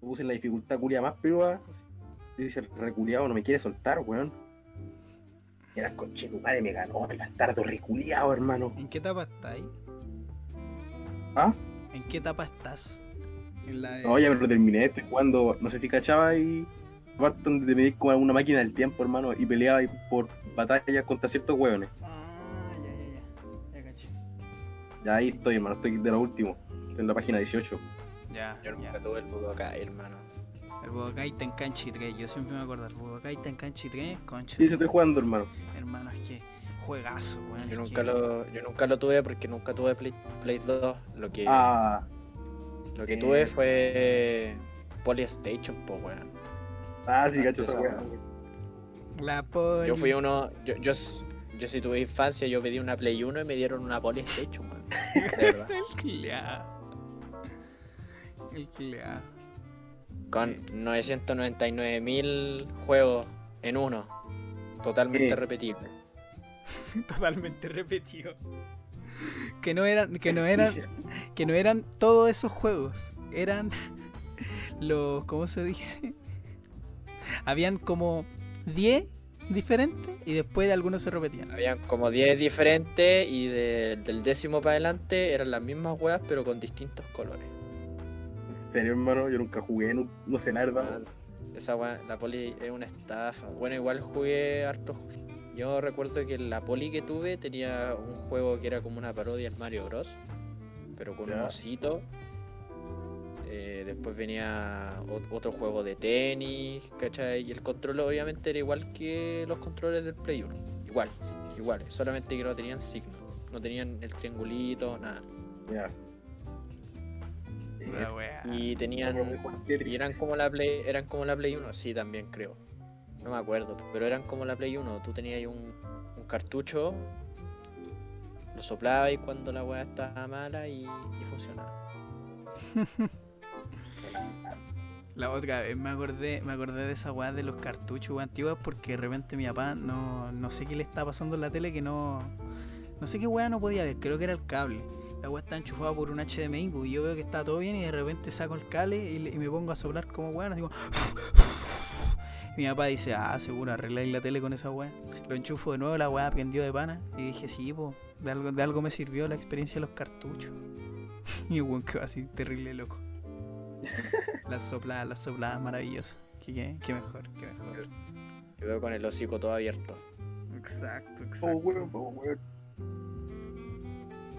puse la dificultad culia más peruda. Y dice, reculiado no me quiere soltar, weón. Era coche, tu madre me ganó, el bastardo reculiado, hermano. ¿En qué etapa estás ahí? ¿Ah? ¿En qué etapa estás? En la de... No, ya me lo terminé, estoy jugando, no sé si cachaba y parte donde te medís como una máquina del tiempo, hermano, y peleaba ahí por batallas contra ciertos hueones. Ah, ya, ya, ya. Ya caché. Ya ahí estoy, hermano, estoy de lo último. Estoy en la página 18. Ya, Yo ya. nunca tuve el Budokai, hermano. El Budokai Tenkanchi 3, yo siempre me acuerdo. El Budokai Tenkanchi 3, concha. Sí, se estoy jugando, hermano. Hermano, es que juegazo, weón. Yo nunca que- lo, yo nunca lo tuve porque nunca tuve Play, Play 2. Lo que, Ah, lo que eh. tuve fue Polystation, po, weón. ah, sí, cacho esa weá. La poli. Yo fui uno, yo, yo, s- yo si tuve infancia, yo pedí una Play 1 y me dieron una Polystation, weón. De verdad. El clea. Con 999.000 juegos en uno. Totalmente Sí. repetible. Totalmente repetido. Que no eran, que no eran, que no eran todos esos juegos. Eran los, ¿cómo se dice? Habían como 10 diferentes y después de algunos se repetían. Habían como 10 diferentes y de- del décimo para adelante eran las mismas weas pero con distintos colores. En serio, hermano, yo nunca jugué, no, no sé la verdad. Ah, Esa la poli es una estafa. Bueno, igual jugué harto. Yo recuerdo que la poli que tuve tenía un juego que era como una parodia del Mario Bros. Pero con un osito. Eh, después venía otro juego de tenis, ¿cachai? Y el control obviamente era igual que los controles del Play 1. Igual, igual. Solamente que no tenían signo. No tenían el triangulito, nada. Ya. La wea. Y tenían... Y eran como la Play, eran como la Play 1, sí, también creo. No me acuerdo, pero eran como la Play 1. Tú tenías un, un cartucho, lo soplabas y cuando la weá estaba mala y, y funcionaba. La otra vez me acordé, me acordé de esa weá de los cartuchos weá, antiguos porque de repente mi papá no, no sé qué le estaba pasando en la tele que no. No sé qué weá no podía ver, creo que era el cable. La weá está enchufada por un HDMI, pues, y yo veo que está todo bien y de repente saco el cable y, le- y me pongo a soplar como weá, así como. Y mi papá dice, ah, seguro, arregláis la tele con esa weá. Lo enchufo de nuevo, la weá prendió de pana. Y dije, sí, pues, de algo, de algo me sirvió la experiencia de los cartuchos. Y el weón quedó así terrible loco. Las sopladas, las sopladas maravillosas. Qué, qué, qué mejor, qué mejor. Quedó con el hocico todo abierto. Exacto, Oh, exacto. weón, oh, weón.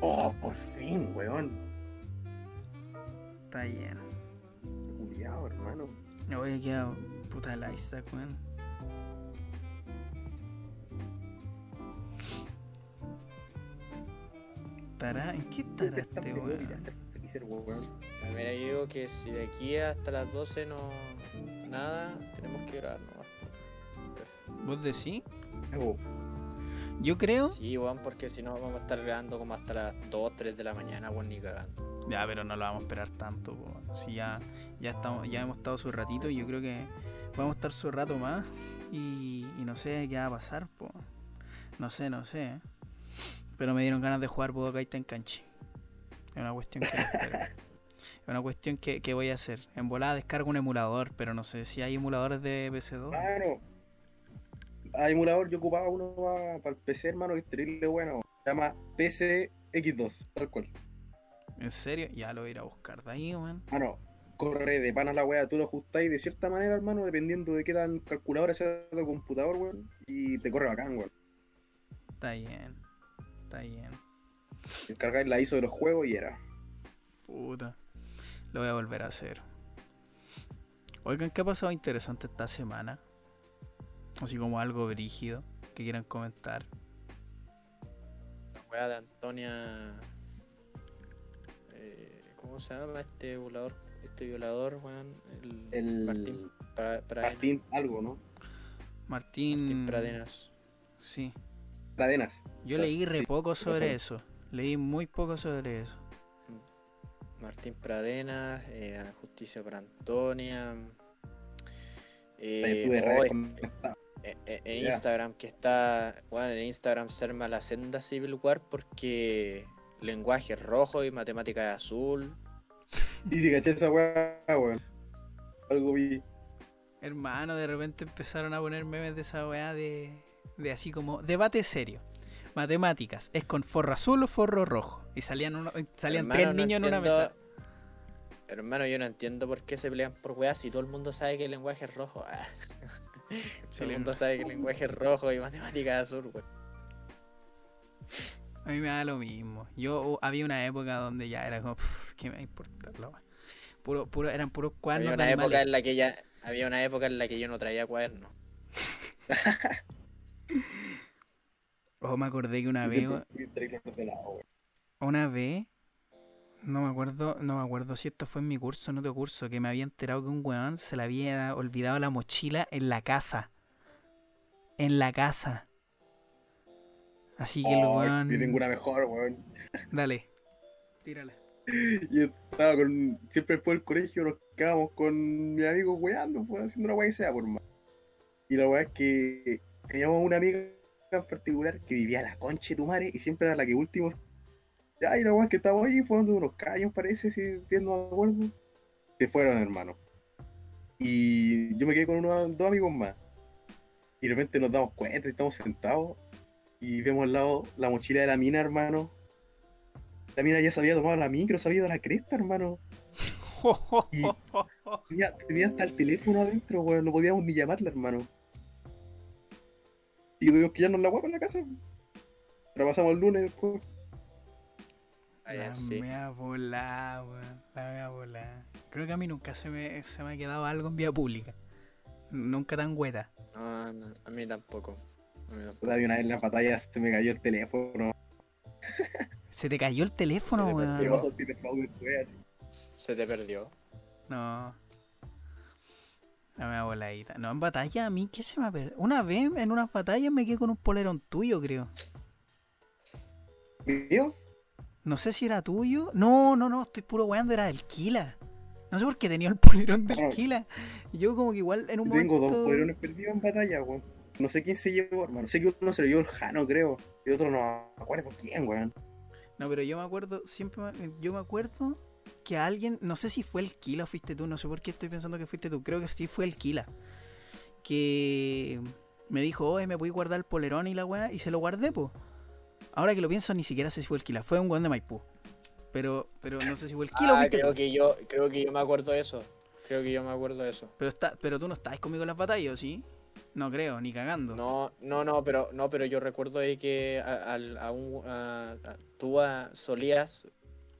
Oh, por fin, weón. Está lleno. Culiao, hermano. Me voy a quedar puta la Isaac, weón. ¿Estará? ¿En qué estará Está este weón? a el ver, yo digo que si de aquí hasta las 12 no. nada, tenemos que grabar nomás. ¿Vos decís? Oh, Yo creo. Sí, weón, porque si no vamos a estar grabando como hasta las 2, 3 de la mañana, weón, ni cagando. Ya, pero no lo vamos a esperar tanto, po. Si ya, ya estamos, ya hemos estado su ratito y yo creo que vamos a estar su rato más y, y no sé qué va a pasar, po. No sé, no sé. Pero me dieron ganas de jugar Budokai Tenkanchi. Es una cuestión que espero. Es una cuestión que, que voy a hacer. En volada descargo un emulador, pero no sé si hay emuladores de PC2. Claro. A emulador yo ocupaba uno para el PC, hermano, que es terrible bueno. Se llama PCX2, tal cual. ¿En serio? Ya lo voy a ir a buscar de ahí, man. Mano, corre de panas la wea, tú lo ajustáis de cierta manera, hermano, dependiendo de qué tan calculadora sea tu computador, weón. Y te corre bacán, weón. Está bien. Está bien. Cargáis la ISO de los juegos y era. Puta. Lo voy a volver a hacer. Oigan, ¿qué ha pasado interesante esta semana? Así como algo brígido que quieran comentar. La weá de Antonia. eh, ¿Cómo se llama este violador? Este violador, weón. El, El Martín, Pra-. Martín algo, ¿no? Martín. Martín Pradenas. Sí. Pradenas. Yo leí re poco sobre eso. Leí muy poco sobre eso. Martín Pradenas, eh, Justicia para Antonia. Eh, oh, en Ya. Instagram que está, bueno, en Instagram se arma la senda Civil War porque lenguaje es rojo y matemática es azul. Y si caché esa wea, weón. algo vi. Hermano, de repente empezaron a poner memes de esa weá de, de así como debate serio. Matemáticas, ¿es con forro azul o forro rojo? Y salían, uno, salían Hermano, tres no niños en una mesa. Hermano, yo no entiendo por qué se pelean por weas si todo el mundo sabe que el lenguaje es rojo. Ah. todo el mundo sabe que el lenguaje es rojo y matemáticas es azul, weón. A mí me da lo mismo. Yo uh, había una época donde ya era como, "Pff, ¿qué me va a importar la weá?". Puro, puro, eran puros cuadernos Había de una época en la que ya había una época en la que yo no traía cuadernos. Oh, me acordé que una vez, una vez, no me acuerdo, no me acuerdo si esto fue en mi curso o en otro curso, que me había enterado que un weón se le había olvidado la mochila en la casa. En la casa. Así que el Oh, weón. Yo tengo una mejor, weón. Dale. Tírala. Yo estaba con. Siempre después del colegio nos quedábamos con mis amigos weando, pues, haciendo una weá y sea por más. Y la weá es que teníamos una amiga en particular que vivía a la concha de tu madre y siempre era la que último. Ya, y la weá que estábamos ahí fumando unos caños, parece, si bien no me acuerdo. Se fueron, hermano. Y yo me quedé con unos dos amigos más. Y de repente nos damos cuenta, estamos sentados. Y vemos al lado la mochila de la mina, hermano. La mina ya se había tomado la micro, se había ido a la cresta, hermano. Y- Tenía, tenía hasta el teléfono adentro, weón. No podíamos ni llamarla, hermano. Y tuvimos que llevarnos la guapa en la casa. La pasamos el lunes después. La ya, sí. mea volá, weón. La mea volá. Creo que a mí nunca se me, se me ha quedado algo en vía pública. Nunca tan hueta. No, no, a mí tampoco. A mí tampoco. Todavía una vez en la batalla se me cayó el teléfono. Se te cayó el teléfono, Se te weón. Perdió. Se te perdió. No. La mea voladita. No, en batalla a mí, ¿qué se me ha perdido? Una vez en unas batallas me quedé con un polerón tuyo, creo. ¿Mío? No sé si era tuyo. No, no, no, estoy puro weando, era del Kila. No sé por qué tenía el polerón del. Kila. Yo como que igual en un Tengo momento... dos poderones perdidos en batalla, weón. No sé quién se llevó, hermano. Sé que uno se lo llevó el Jano, creo. Y otro no me acuerdo quién, weón. No, pero yo me acuerdo, siempre me- yo me acuerdo que a alguien, no sé si fue el Kila o fuiste tú, no sé por qué estoy pensando que fuiste tú, creo que sí fue el Kila. Que me dijo, oye, me voy a guardar el polerón y la weá, y se lo guardé, po. Ahora que lo pienso, ni siquiera sé si fue el Kila, fue un weón de Maipú. Pero, pero no sé si fue el Kila o Ah, creo tú. que yo, creo que yo me acuerdo de eso. Creo que yo me acuerdo de eso. Pero, está, pero tú no estabas conmigo en las batallas, ¿o ¿sí? No creo, ni cagando. No, no, no, pero no, pero yo recuerdo de que a, al- a un, a- a- tú a- solías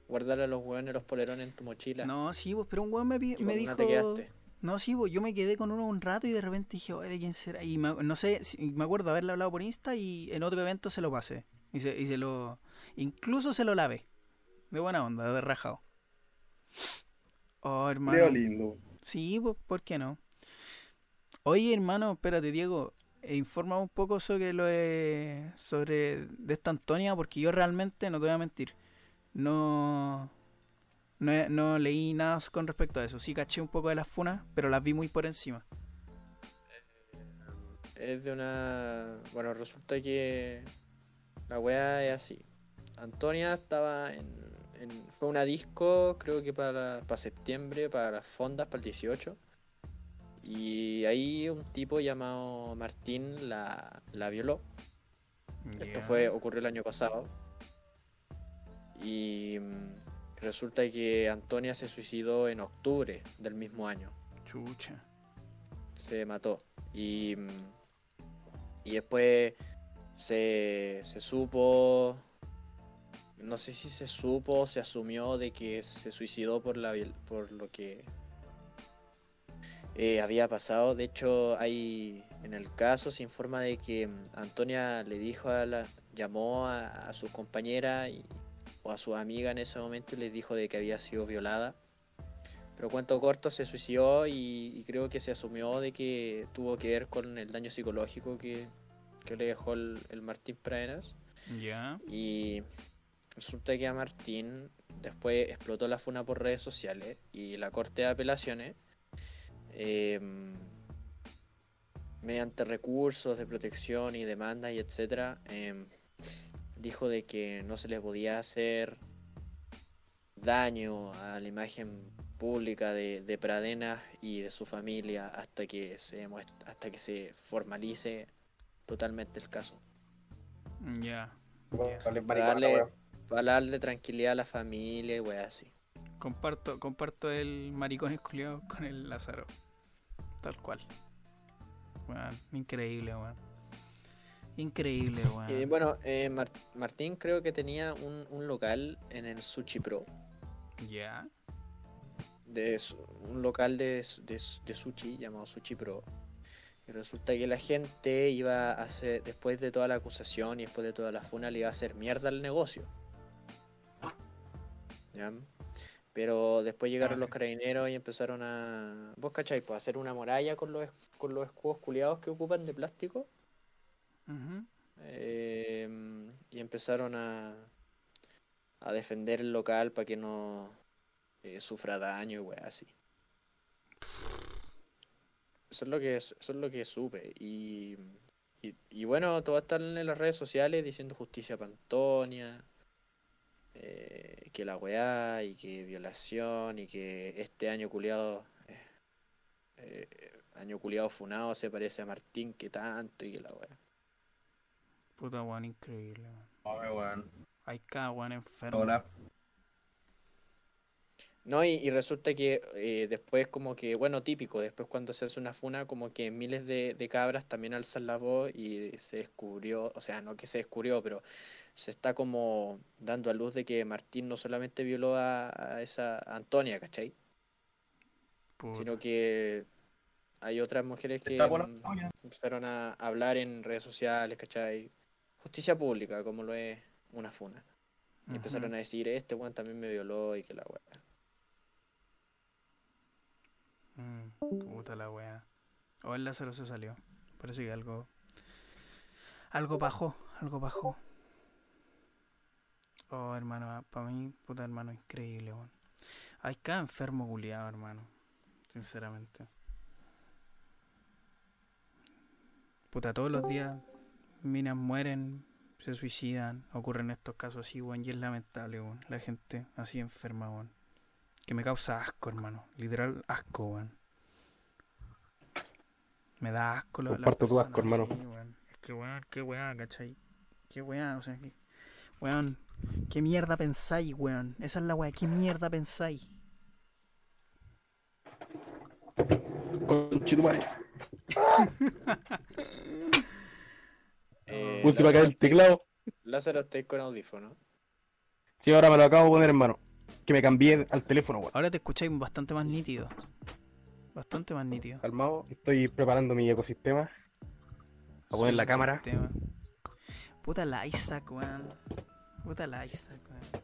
guardar a los hueones los polerones en tu mochila. No, sí, pues, pero un weón me, me dijo... te quedaste. No, sí, pues yo me quedé con uno un rato y de repente dije, oye, ¿de quién será? Y me- no sé, me acuerdo haberle hablado por Insta y en otro evento se lo pasé. Y se, y se lo. Incluso se lo lavé. De buena onda, de rajado. Oh, hermano. Creo lindo. Sí, pues, ¿por qué no? Oye, hermano, espérate, Diego. E informa un poco sobre lo de, sobre de esta Antonia, porque yo realmente, no te voy a mentir, no, no, no leí nada con respecto a eso. Sí caché un poco de las funas, pero las vi muy por encima. Es de una. Bueno, resulta que la wea es así. Antonia estaba en, en- Fue una disco, creo que para, para septiembre, para las fondas, para el 18. Y ahí un tipo llamado Martín la, la violó. Esto fue, ocurrió el año pasado. Y mm, resulta que Antonia se suicidó en octubre del mismo año. Chucha. Se mató. Y, mm, y después se, se supo. No sé si se supo se asumió de que se suicidó por, la, por lo que eh, había pasado. De hecho, hay en el caso se informa de que mm, Antonia le dijo a la, llamó a, su compañera o a su amiga en ese momento y les dijo de que había sido violada. Pero cuento corto, se suicidó y, y creo que se asumió de que tuvo que ver con el daño psicológico que, que le dejó el, el Martín Pradenas. Ya. Y resulta que a Martín después explotó la funa por redes sociales y la Corte de Apelaciones, em, mediante recursos de protección y demandas y etcétera, em, dijo de que no se le podía hacer daño a la imagen pública de, de Pradenas y de su familia hasta que se hasta que se formalice totalmente el caso. Ya. Para maricona, darle, weón. para darle tranquilidad a la familia y weá así. Comparto, comparto el maricón culiado con el Lázaro. Tal cual. Weón, increíble, weón. Increíble, weón. Y bueno, eh, Mar- Martín creo que tenía un, un local en el Sushi Pro. Ya. de un local de, de, de sushi llamado Sushi Pro. Y resulta que la gente iba a hacer, después de toda la acusación y después de toda la funa, le iba a hacer mierda al negocio. ¿Ya? Pero después llegaron los carabineros y empezaron a. ¿Vos cachai? Pues a hacer una muralla con los, con los escudos culiados que ocupan de plástico. Eh, y empezaron a, a defender el local para que no eh, sufra daño y weá así. Eso es lo que eso es lo que supe. Y, y, y bueno, todo están en las redes sociales diciendo justicia para Antonia, eh, que la weá y que violación y que este año culiado año culiado funado se parece a Martín que tanto y que la weá. Puta weón, increíble, weón. Hay cada weón enfermo. Hola. No, y, y resulta que eh, después como que, bueno, típico, después cuando se hace una funa, como que miles de, de cabras también alzan la voz y se descubrió, o sea, no que se descubrió, pero se está como dando a luz de que Martín no solamente violó a, a esa Antonia, ¿cachai? Puta. Sino que hay otras mujeres que mm, empezaron a hablar en redes sociales, ¿cachai? Justicia pública, como lo es una funa. Y empezaron a decir, este weón también me violó y que la weá. Mm, puta la weá. O el Lázaro se salió. Parece que algo. Algo bajó, algo bajó. Oh, hermano, para mí, puta hermano, increíble, weón. Hay cada enfermo culiado, hermano. Sinceramente. Puta, todos los días minas mueren, se suicidan, ocurren estos casos así, weón, y es lamentable, weón. La gente así enferma, weón. Que me causa asco, hermano. Literal asco, weón. Me da asco lo, las Comparto tu asco, hermano. así, weón. Es que weón, qué weá, ¿cachai? Qué weá, o sea, que... Weón, ¿qué mierda pensáis, weón? Esa es la weá, ¿qué mierda pensáis? Conchetumare. Eh, para caer el teclado. Lázaro, estáis con audífono. Sí, ahora me lo acabo de poner, hermano. Que me cambié al teléfono, weón. Ahora te escucháis bastante más nítido. Bastante más nítido. Calmado, estoy preparando mi ecosistema. A poner la cámara. sistema. Puta la Isaac, weón. Puta la Isaac, weón.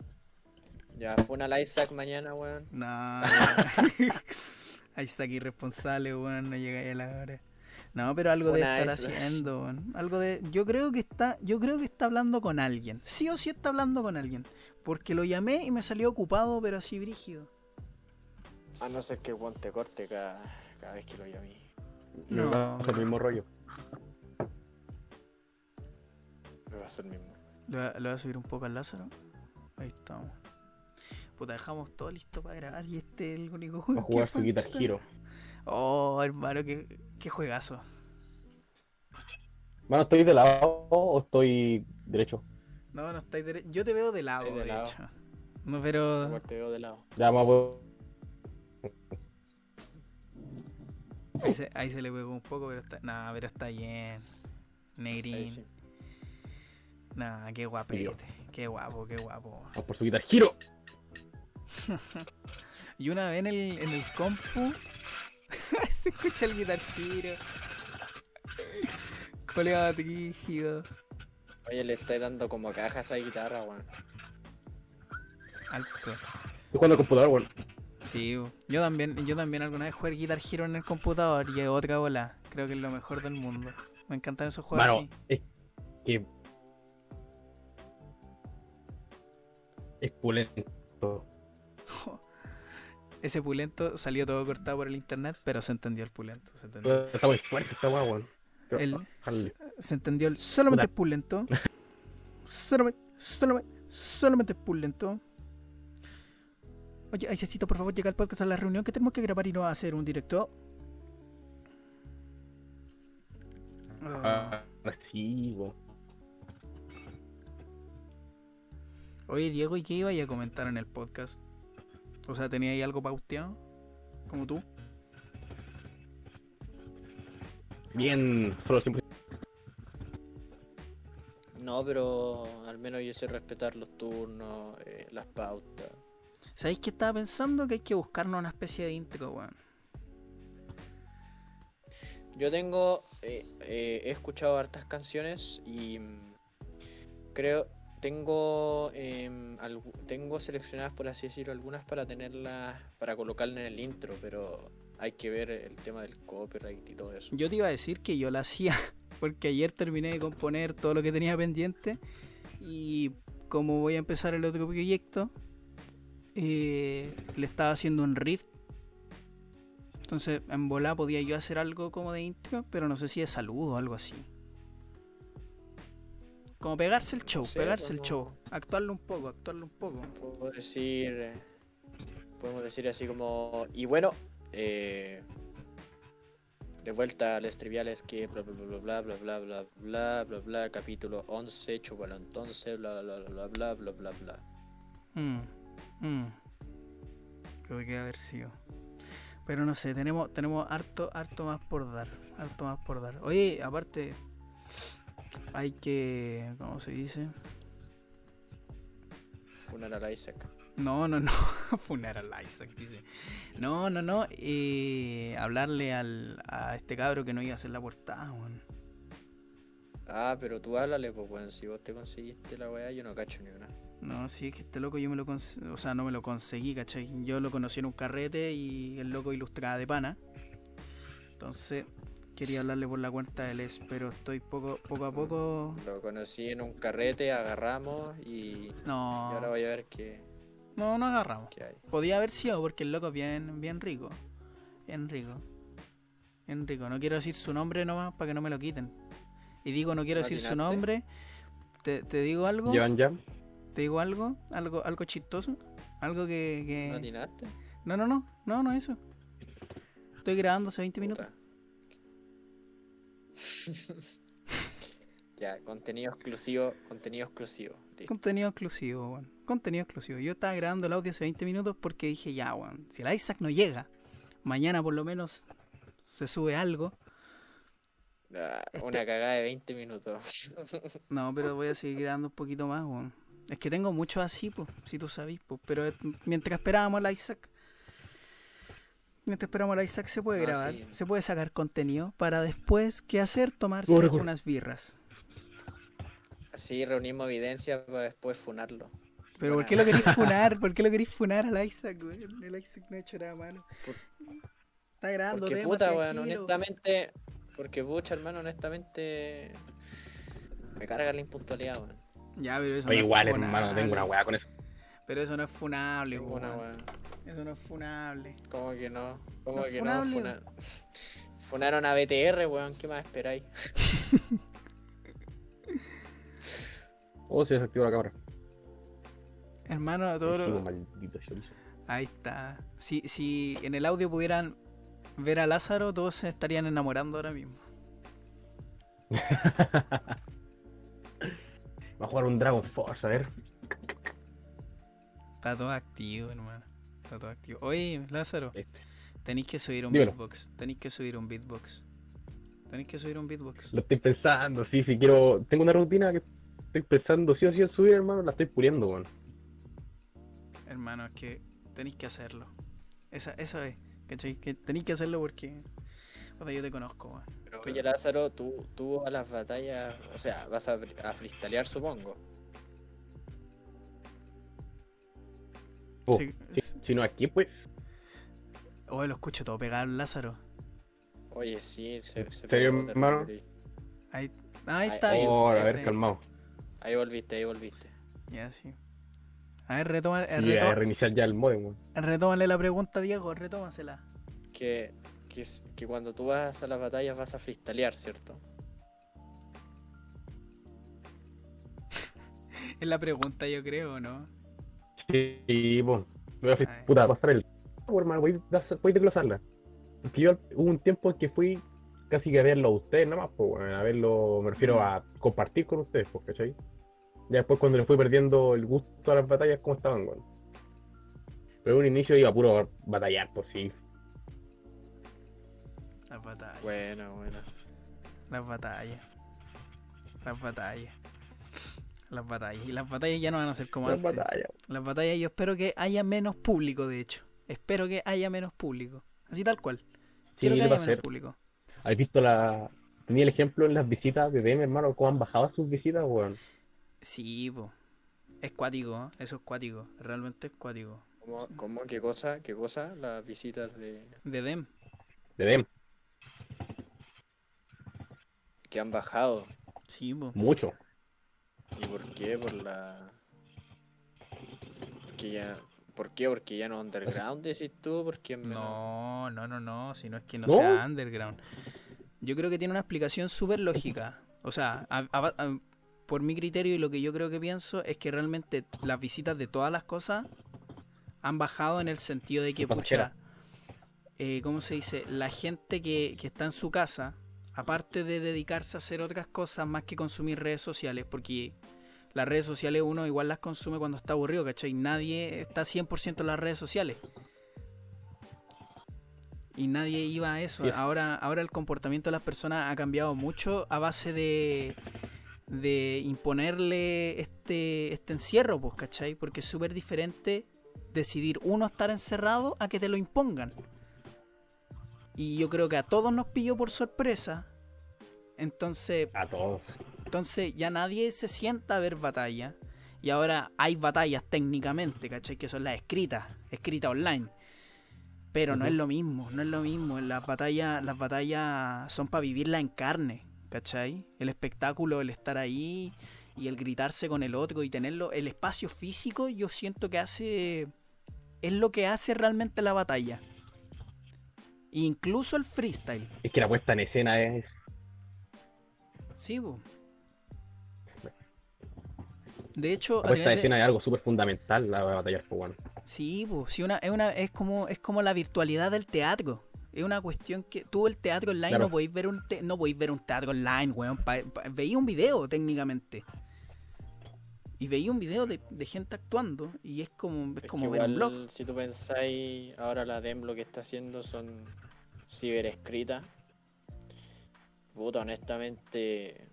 Ya, fue una Isaac mañana, weón. No. Isaac irresponsable, weón. No llega a la hora. No, pero algo de estar Isaac. haciendo, weón. Algo de. Yo creo que está. Yo creo que está hablando con alguien. Sí o sí está hablando con alguien. Porque lo llamé y me salió ocupado, pero así brígido. A no ser que el te corte cada, cada vez que lo llamé. Me No. va a hacer el mismo rollo. Me va a ser mismo. Le voy a- le voy a subir un poco al Lázaro. Ahí estamos. Puta, dejamos todo listo para grabar y este es el único Va juego a jugar Guitar. Hero. Oh, hermano, qué, qué juegazo. Mano, ¿estoy de lado o estoy derecho? No, no estáis dere- Yo te veo de lado, de de, lado. hecho. No, pero. Igual te veo de lado. Ya, vamos a Ahí se, ahí se le pegó un poco, pero está. Nah, pero está bien. Negrín. Sí. Nah, qué guapete. Qué guapo, qué guapo. Vamos por su Guitar Hero. Y una vez en el, en el compu. se escucha el Guitar Hero. Colega rígido. Oye, le estáis dando como cajas a esa guitarra, weón. Alto. Estoy jugando al computador, weón. Sí, yo también, yo también alguna vez jugué Guitar Hero en el computador y es otra bola. Creo que es lo mejor del mundo. Me encantan esos juegos así. es que. Es pulento. Ese pulento salió todo cortado por el internet, pero se entendió el pulento. Se entendió, Está muy fuerte esta weón. El- jale. Se entendió el solamente Puta. el pulento. Solamente, solamente, solamente el pulento. Oye, Aisecito, por favor, llega al podcast a la reunión que tenemos que grabar y no hacer un directo. Ah. Ah, sí. Oye, Diego, ¿y qué iba a comentar en el podcast? O sea, ¿tenía ahí algo pauteado? Como tú. Bien, solo siempre. No, pero al menos yo sé respetar los turnos, eh, las pautas. ¿Sabéis qué estaba pensando? Que hay que buscarnos una especie de intro, weón. Yo tengo, eh, eh, he escuchado hartas canciones y mm, creo, tengo, em, tengo seleccionadas, por así decirlo, algunas para tenerlas, para colocarlas en el intro, pero hay que ver el tema del copyright y todo eso. Yo te iba a decir que yo la hacía porque ayer terminé de componer todo lo que tenía pendiente y como voy a empezar el otro proyecto, eh, le estaba haciendo un riff. Entonces en volá podía yo hacer algo como de intro, pero no sé si de saludo o algo así. Como pegarse el show, sé, pegarse el show, actuarlo un poco, actuarlo un poco. Puedo decir, eh, podemos decir así como, y bueno, eh, de vuelta a las triviales que bla bla bla bla bla bla bla bla bla bla capítulo 11, chúpalo entonces, bla bla bla bla bla bla bla. Mm, mm. Creo que debe haber sido. Pero no sé, tenemos, tenemos harto, harto más por dar. Harto más por dar. Oye, aparte, hay que. ¿Cómo se dice? Funar a Isaac. No, no, no. Funar al Isaac, dice. No, no, no. eh, hablarle al, a este cabro que no iba a hacer la portada, weón. Ah, pero tú háblale, pues bueno, si vos te conseguiste la weá, yo no cacho ni una. No, sí, es que este loco yo me lo cons- o sea, no me lo conseguí, ¿cachai? Yo lo conocí en un carrete y el loco ilustraba de pana. Entonces, quería hablarle por la cuenta del ES, pero estoy poco, poco a poco. Lo conocí en un carrete, agarramos y, y ahora No, voy a ver qué, no, no agarramos. qué hay. Podía haber sido porque el loco es bien, bien rico. Bien rico. Bien rico. No quiero decir su nombre nomás para que no me lo quiten. Y digo, no quiero decir su nombre. Te, te digo algo. Ya. Te digo algo. Algo, algo chistoso. Algo que. que-. No, no, no, no, no eso. Estoy grabando hace 20 minutos. Ya, contenido exclusivo, contenido exclusivo. Listo. Contenido exclusivo, weón. Contenido exclusivo. Yo estaba grabando el audio hace 20 minutos porque dije, ya, weón, si el Isaac no llega, mañana por lo menos se sube algo. Ah, Este- Una cagada de 20 minutos. No, pero voy a seguir grabando un poquito más, weón. Es que tengo muchos así, pues, si tú sabes, pues. Pero eh, mientras esperábamos al Isaac, mientras esperamos al Isaac se puede Ah, grabar, sí. se puede sacar contenido para después, ¿qué hacer? Tomarse unas birras. Así reunimos evidencia para después funarlo. Pero ¿por qué lo queréis funar? ¿Por qué lo queréis funar al Isaac, weón? El Isaac no ha hecho nada malo. Está grabando Porque puta, weón, honestamente. Porque pucha, hermano, honestamente. Me carga la impuntualidad, weón. Ya, pero eso Oye, no es igual, hermano, tengo una weá con eso. Pero eso no es funable, weón. Eso no es funable. ¿Cómo que no? ¿Cómo ¿No es que funable, no? Funa- Funaron a BTR, weón. ¿Qué más esperáis? Oh, se desactivó la cámara. Hermano, todo lo... maldito chorizo. Ahí está. Si, si en el audio pudieran ver a Lázaro, todos se estarían enamorando ahora mismo. Va a jugar un Dragon Force, a ver. Está todo activo, hermano. Está todo activo. Oye, Lázaro, Este. tenéis que subir un Dímelo. beatbox. Tenéis que subir un beatbox. Tenéis que subir un beatbox. Lo estoy pensando, sí, si quiero. Tengo una rutina que estoy pensando sí o sí en subir, hermano, la estoy puliendo, weón. Hermano, es que tenéis que hacerlo. Esa, eso es. ¿Cachai? Que tenéis que hacerlo porque. puta, yo te conozco, weón. Oye, Lázaro, tú, tú a las batallas. O sea, vas a, a freestylear, supongo. Oh, Sí, si, es- si no aquí, pues. Oye, lo escucho todo pegado, Lázaro. Oye, sí, se, se serio, pegó hermano? Ahí, ahí está. ahí, Oh, a ver, calmado. Ahí volviste, ahí volviste. Ya, sí. A ver, retoma, eh, Y a retoma- reiniciar ya el modem, retómale la pregunta, Diego, retómasela. Que, que, cuando tú vas a las batallas vas a freestylear, ¿cierto? Es la pregunta, yo creo, ¿no? Sí, bueno. Me voy a, puta, pasar el. Hermano, voy a, voy a desglosarla. Porque yo hubo un tiempo en que fui casi que a verlo a ustedes nada más, pues, a verlo, me refiero a compartir con ustedes, pues, ¿cachai? Ya después cuando le fui perdiendo el gusto a las batallas, ¿cómo estaban, weón? Pero en un inicio iba a puro batallar, pues sí. Las batallas. Bueno, bueno. Las batallas. Las batallas. Las batallas. Y las batallas ya no van a ser como Las antes. batallas. Las batallas yo espero que haya menos público, de hecho. Espero que haya menos público. Así tal cual. Quiero que haya menos ser. público. ¿Has visto la. Tenía el ejemplo en las visitas de DM, hermano, cómo han bajado sus visitas, weón. Sí, po. Es cuático, ¿eh? eso es cuático. Realmente es cuático. ¿Cómo, cómo, qué cosa, qué cosa? Las visitas de De Dem. De DM, que han bajado. Sí, po. mucho. ¿Y por qué? Por la. Porque ya. ¿Por qué? Porque ya no underground, decís tú, porque es No, no, no, no. Si no es que no, ¿No? sea underground. Yo creo que tiene una explicación súper lógica. O sea, a- a- a- por mi criterio y lo que yo creo que pienso es que realmente las visitas de todas las cosas han bajado en el sentido de que, pucha, eh, ¿cómo se dice? La gente que, que está en su casa, aparte de dedicarse a hacer otras cosas más que consumir redes sociales, porque las redes sociales uno igual las consume cuando está aburrido, ¿cachai? Nadie está 100% en las redes sociales. Y nadie iba a eso. Ahora, ahora el comportamiento de las personas ha cambiado mucho a base de, de imponerle este, este encierro, pues, ¿cachai? Porque es súper diferente decidir uno estar encerrado a que te lo impongan. Y yo creo que a todos nos pilló por sorpresa. Entonces, A todos. Entonces ya nadie se sienta a ver batalla. Y ahora hay batallas técnicamente, ¿cachai? Que son las escritas, escritas online. Pero no es lo mismo, no es lo mismo. Las batallas, las batallas son para vivirlas en carne, ¿cachai? El espectáculo, el estar ahí y el gritarse con el otro y tenerlo. El espacio físico, yo siento que hace. Es lo que hace realmente la batalla. Incluso el freestyle. Es que la puesta en escena es. Sí, po. De hecho, La puesta en de- escena es algo súper fundamental, la batalla, pues, weón. Sí, pues, sí, una, es, una, es, como, es como la virtualidad del teatro. Es una cuestión que tú el teatro online Claro. no podéis ver un te- no podéis ver un teatro online, weón. Pa- pa- veía un video técnicamente. Y veía un video de, de gente actuando y es como, es Es como ver un igual, blog. si tú pensáis, ahora la DEM lo que está haciendo son ciberescritas. Puta, honestamente,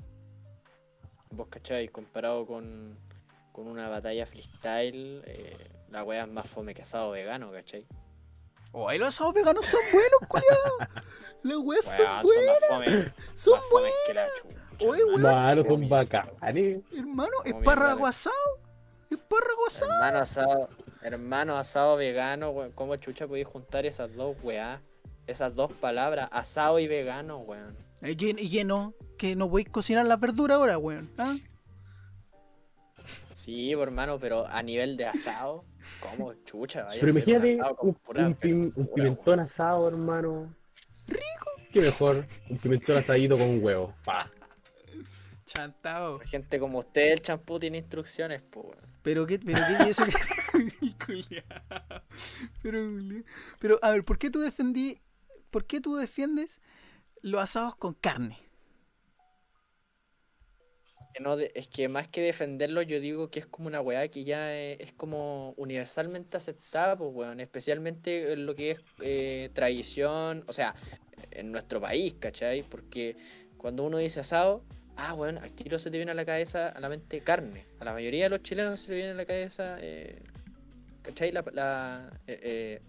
vos cacháis, comparado con, con una batalla freestyle, eh, la wea es más fome que asado vegano, ¿cachai? Oye, los asados veganos son buenos, culiao. Las weas son Weón, son más fome, son más buenas, que la chucha. Oye, hermano. weón. Mano, son bacanes. hermano. Es Como parrago mierda. asado. Es parrago asado. Hermano asado, hermano asado vegano, weón. ¿Cómo chucha podéis juntar esas dos weá? Esas dos palabras, asado y vegano, weón. Y que, y no, que no voy a cocinar las verduras ahora, weón. ¿ah? Sí, hermano, pero a nivel de asado, ¿cómo chucha? Vaya Pero imagínate un, pura un pim- un verdura, pimentón asado, hermano. Rico. Qué mejor, un pimentón asadito con un huevo. Pa. Chantao. weón. Gente como usted, el champú tiene instrucciones, pues. weón. Pero qué, pero qué, eso que. Pero, pero, a ver, ¿por qué tú defendí. ¿Por qué tú defiendes los asados con carne? No es que más que defenderlo, yo digo que es como una weá que ya eh, es, como universalmente aceptada, pues, weón. Especialmente en lo que es eh, tradición, o sea, en nuestro país, ¿cachai? Porque cuando uno dice asado, ah, weón, al tiro se te viene a la cabeza, a la mente carne. A la mayoría de los chilenos se le viene a la cabeza, eh, ¿cachai? La, eh,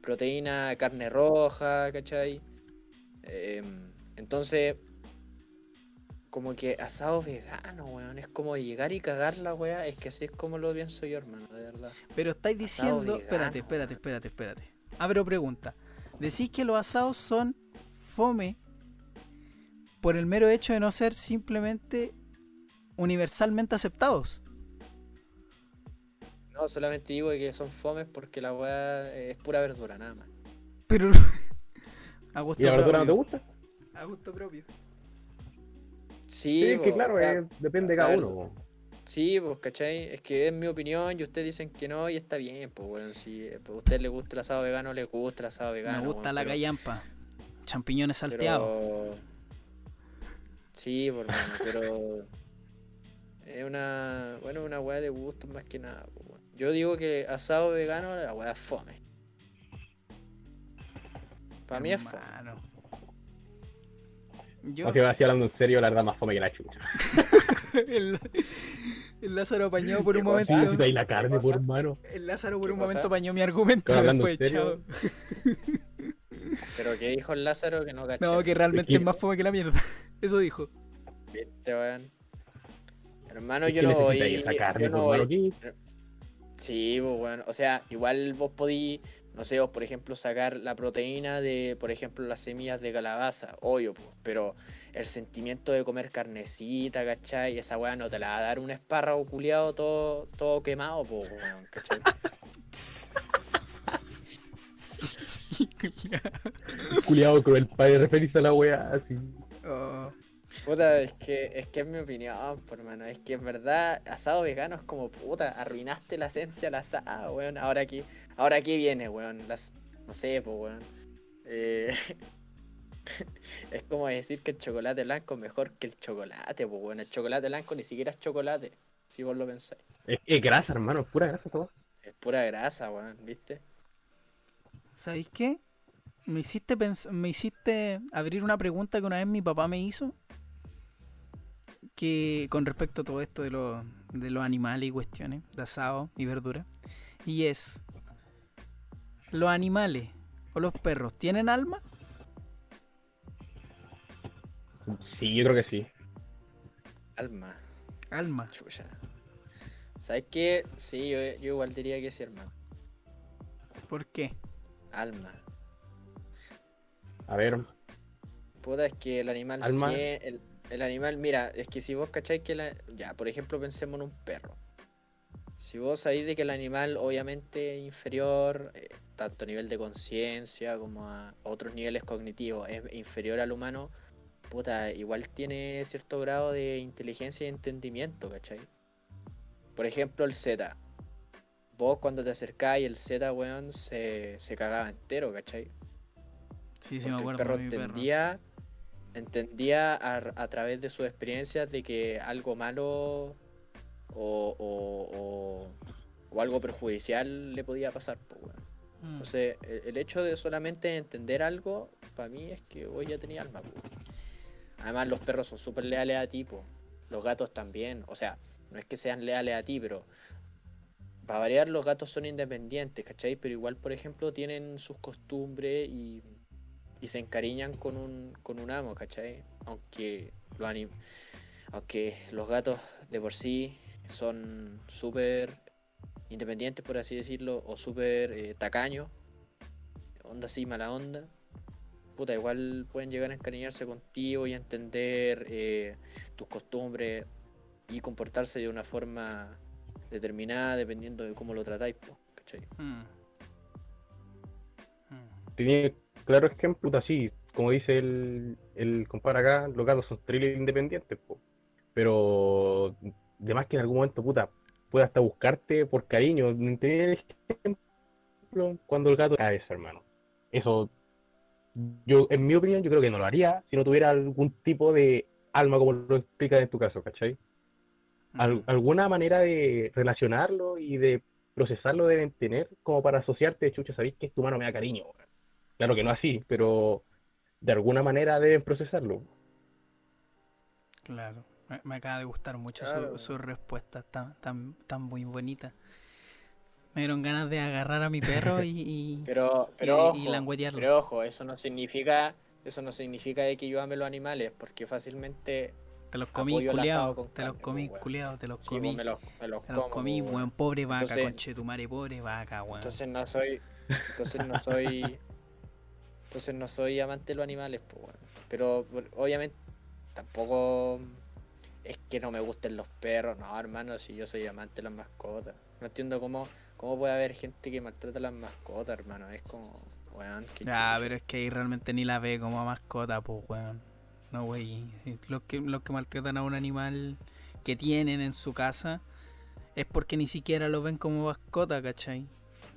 proteína, carne roja, ¿cachai? Em, entonces como que asado vegano, weón. Es como llegar y cagar la weá. Es que así es como lo pienso yo, hermano, de verdad. Pero estáis diciendo. vegano, espérate, espérate, espérate, espérate. Abro pregunta. Decís que los asados son fome por el mero hecho de no ser simplemente universalmente aceptados. No, solamente digo que son fomes porque la weá es pura verdura, nada más. Pero. a gusto ¿Y la verdura no te propio. gusta? A gusto propio. Sí, Sí, es que po, claro, eh, depende de cada uno. Sí, pues, ¿cachai? Es que es mi opinión y ustedes dicen que no y está bien, pues, bueno, si a usted le gusta el asado vegano, le gusta el asado vegano. Me gusta la pero- callampa. Champiñones salteados. pero- Sí, por mano, pero es una, bueno, una weá de gusto más que nada. pues. Yo digo que asado vegano, la weá es fome. Para mí es fome. Yo, si así hablando en serio, la verdad más fome que la chucha. el, el Lázaro apañó por ¿Qué un momento. Sí, ahí la carne, por hermano. El Lázaro por ¿Qué un cosa? momento apañó mi argumento. Después, chao. Pero que dijo el Lázaro que no caché. No, que realmente Es más fome que la mierda. Eso dijo. ¿Viste, weón? Hermano, yo no voy. esa carne, yo no por voy-. Sí, pues bueno, o sea, igual vos podí, no sé, vos por ejemplo sacar la proteína de, por ejemplo, las semillas de calabaza, obvio, pues, pero el sentimiento de comer carnecita, ¿cachai? Esa weá no te la va a dar un espárrago culiado todo, todo quemado, pues, weón, ¿cachai? Culiado cruel para referirse a la wea así. Oh, Puta, es que, es que es mi opinión, por hermano, es que en verdad asado vegano es como, puta, arruinaste la esencia del asado, weón, ahora aquí, ahora aquí viene, weón, las, no sé, pues, weón, eh, es como decir que el chocolate blanco es mejor que el chocolate, pues, weón, el chocolate blanco ni siquiera es chocolate, si vos lo pensáis, Es, es grasa, hermano, es pura grasa todo. es pura grasa, weón, ¿viste? ¿Sabéis qué? Me hiciste, pens- me hiciste abrir una pregunta que una vez mi papá me hizo. Que con respecto a todo esto de, los de los animales y cuestiones, de asado y verdura. Y es: ¿los animales o los perros tienen alma? Sí, yo creo que sí. Alma, Alma. chucha. ¿Sabes qué? Sí, yo, yo igual diría que sí, hermano, ¿Por qué? alma. A ver, Puta, es que el animal Alma. el, el animal, mira, es que si vos cacháis que la, ya, por ejemplo, pensemos en un perro. Si vos sabéis de que el animal obviamente inferior, eh, tanto a nivel de conciencia como a otros niveles cognitivos, es inferior al humano, puta, igual tiene cierto grado de inteligencia y entendimiento, ¿cachai? Por ejemplo, el Z. Vos cuando te acercáis, el Z, weón, se, se cagaba entero, ¿cachai? Sí, sí, me acuerdo. el perro perro. Entendía, a, a través de sus experiencias de que algo malo o, o, o- o algo perjudicial le podía pasar. po, weón. Mm. Entonces, el, el hecho de solamente entender algo, para mí es que hoy ya tenía alma. Además, los perros son súper leales a ti, po. los gatos también. O sea, no es que sean leales a ti, pero para variar, los gatos son independientes, ¿cachai? Pero igual, por ejemplo, tienen sus costumbres y, y se encariñan con un, con un amo, ¿cachai? Aunque, lo anim- aunque los gatos de por sí son súper independientes, por así decirlo, o súper eh, tacaños, onda así, mala onda. Puta, igual pueden llegar a encariñarse contigo y a entender eh, tus costumbres y comportarse de una forma determinada dependiendo de cómo lo tratáis, po, ¿cachai? Mm. Mm. tiene claro ejemplo, puta, sí, como dice el, el compadre acá, los gatos son thrillers independientes, po. pero de más que en algún momento, puta, puede hasta buscarte por cariño. Tener ejemplo cuando el gato cae, hermano. Eso, yo, en mi opinión, yo creo que no lo haría si no tuviera algún tipo de alma, como lo explicas en tu caso, ¿cachai? Al- alguna manera de relacionarlo y de procesarlo deben tener como para asociarte, chucha, sabéis que tu mano me da cariño. Claro que no así, pero de alguna manera deben procesarlo. Claro, me, me acaba de gustar mucho Claro. su, su respuesta, tan, tan, tan muy bonita. Me dieron ganas de agarrar a mi perro y, y- Pero, pero, y- ojo, y languetearlo. pero ojo, eso no significa, eso no significa de que yo ame los animales, porque fácilmente te los comí, culiao, con te los comí, pues, weón. culiao, te los sí, comí. pues, me los, me los Te los comí, pues, weón, weón. pobre vaca, Entonces- conchetumare, pobre vaca, weón. Entonces no soy, entonces no soy, entonces no soy amante de los animales, pues, weón. Pero bueno, obviamente tampoco es que no me gusten los perros, no, hermano, si yo soy amante de las mascotas. No entiendo cómo, cómo puede haber gente que maltrata a las mascotas, hermano. Es como, weón, qué Ah, pero es que ahí realmente ni la ve como mascota, pues, weón. No, wey. Los que, los que maltratan a un animal que tienen en su casa es porque ni siquiera lo ven como mascota, ¿cachai?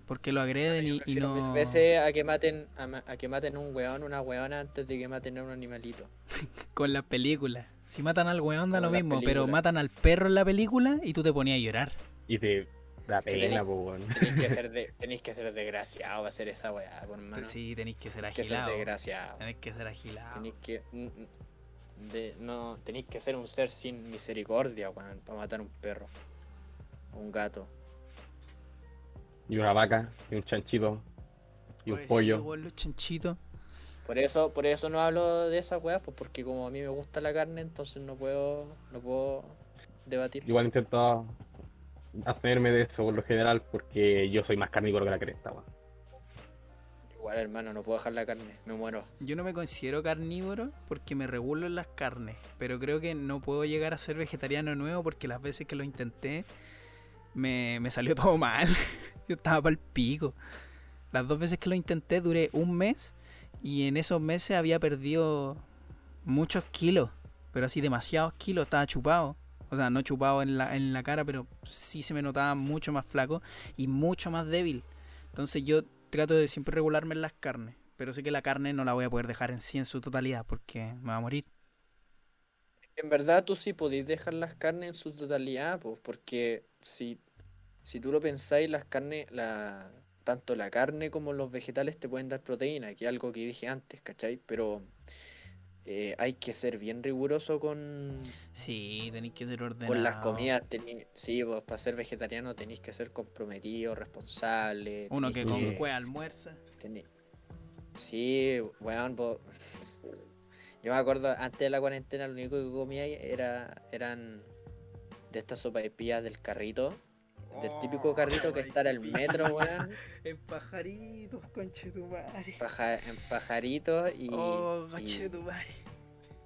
Porque lo agreden y, y prefiero mil no... veces a que maten a, ma- a que maten un weón, una weona antes de que maten a un animalito. Con las películas. Si matan al weón da Con lo mismo, pero matan al perro en la película y tú te ponías a llorar. Y te da pena, weón. Tenéis que ser de, tenéis que ser desgraciado para hacer esa weá, por hermano. Sí, tenéis que ser Tenéis que ser agilado. desgraciado. Tenéis que ser agilado. Tenéis que. De, no, tenéis que ser un ser sin misericordia, weón, para matar un perro. Un gato. Y una vaca, y un chanchito, y un Oye, sí, pollo. weón, los chanchitos. Por eso, por eso no hablo de esas weas, pues porque como a mí me gusta la carne, entonces no puedo, no puedo debatir. Igual intento abstenerme de eso por lo general porque yo soy más carnívoro que la cresta, weón. Igual hermano, no puedo dejar la carne, me muero. Yo no me considero carnívoro porque me regulo en las carnes, pero creo que no puedo llegar a ser vegetariano nuevo porque las veces que lo intenté me, me salió todo mal. Yo estaba para el pico. Las dos veces que lo intenté duré un mes y en esos meses había perdido muchos kilos, pero así demasiados kilos, estaba chupado. O sea, no chupado en la, en la cara, pero sí se me notaba mucho más flaco y mucho más débil. Entonces yo trato de siempre regularme en las carnes, pero sé que la carne no la voy a poder dejar en sí en su totalidad porque me va a morir. En verdad tú sí podéis dejar las carnes en su totalidad, pues, porque si, si tú lo pensáis, las carnes, la, tanto la carne como los vegetales te pueden dar proteína, que es algo que dije antes, ¿cachai? Pero eh, hay que ser bien riguroso con, Sí, tenéis que ser ordenado. con las comidas. tení- sí, pues para ser vegetariano tenéis que ser comprometido, responsable. Uno que con que- almuerza. Tení- Sí, weón, po- yo me acuerdo, antes de la cuarentena lo único que comía era, eran de estas sopaipillas del carrito, del típico carrito que está en el metro, weón, En pajaritos, conchetumare. paja- en pajaritos y, Oh, y, conchetumare.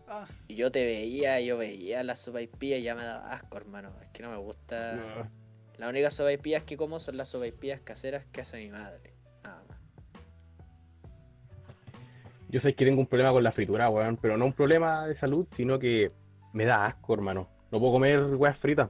Ah, y yo te veía, yo veía las sopaipillas y ya me daba asco, hermano, es que no me gusta, No. las únicas sopaipillas que como son las sopaipillas caseras que hace mi madre, nada más. Yo sé que tengo un problema con la fritura, weón, pero no un problema de salud, sino que me da asco, hermano. No puedo comer weas fritas.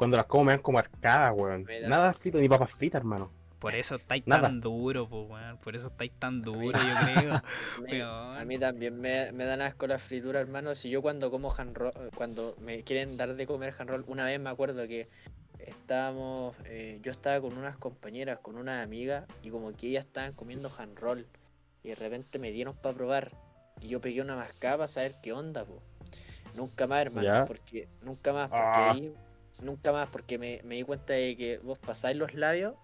Cuando las como me dan como arcadas, weón. Nada frito ni papas fritas, hermano. por eso estáis Nada. tan duro, pues, weón. Por eso estáis tan duro, yo creo. A mí, Weón. a mí también me, me dan asco la fritura, hermano. Si yo cuando como hand roll, cuando me quieren dar de comer hand roll, una vez me acuerdo que estábamos, eh, yo estaba con unas compañeras, con una amiga, y como que ellas estaban comiendo hand roll, y de repente me dieron para probar, y yo pegué una mascada para saber qué onda, po. Nunca más, hermano, Ya. porque, nunca más, porque Ah. ahí, nunca más, porque me, me di cuenta de que vos pasáis los labios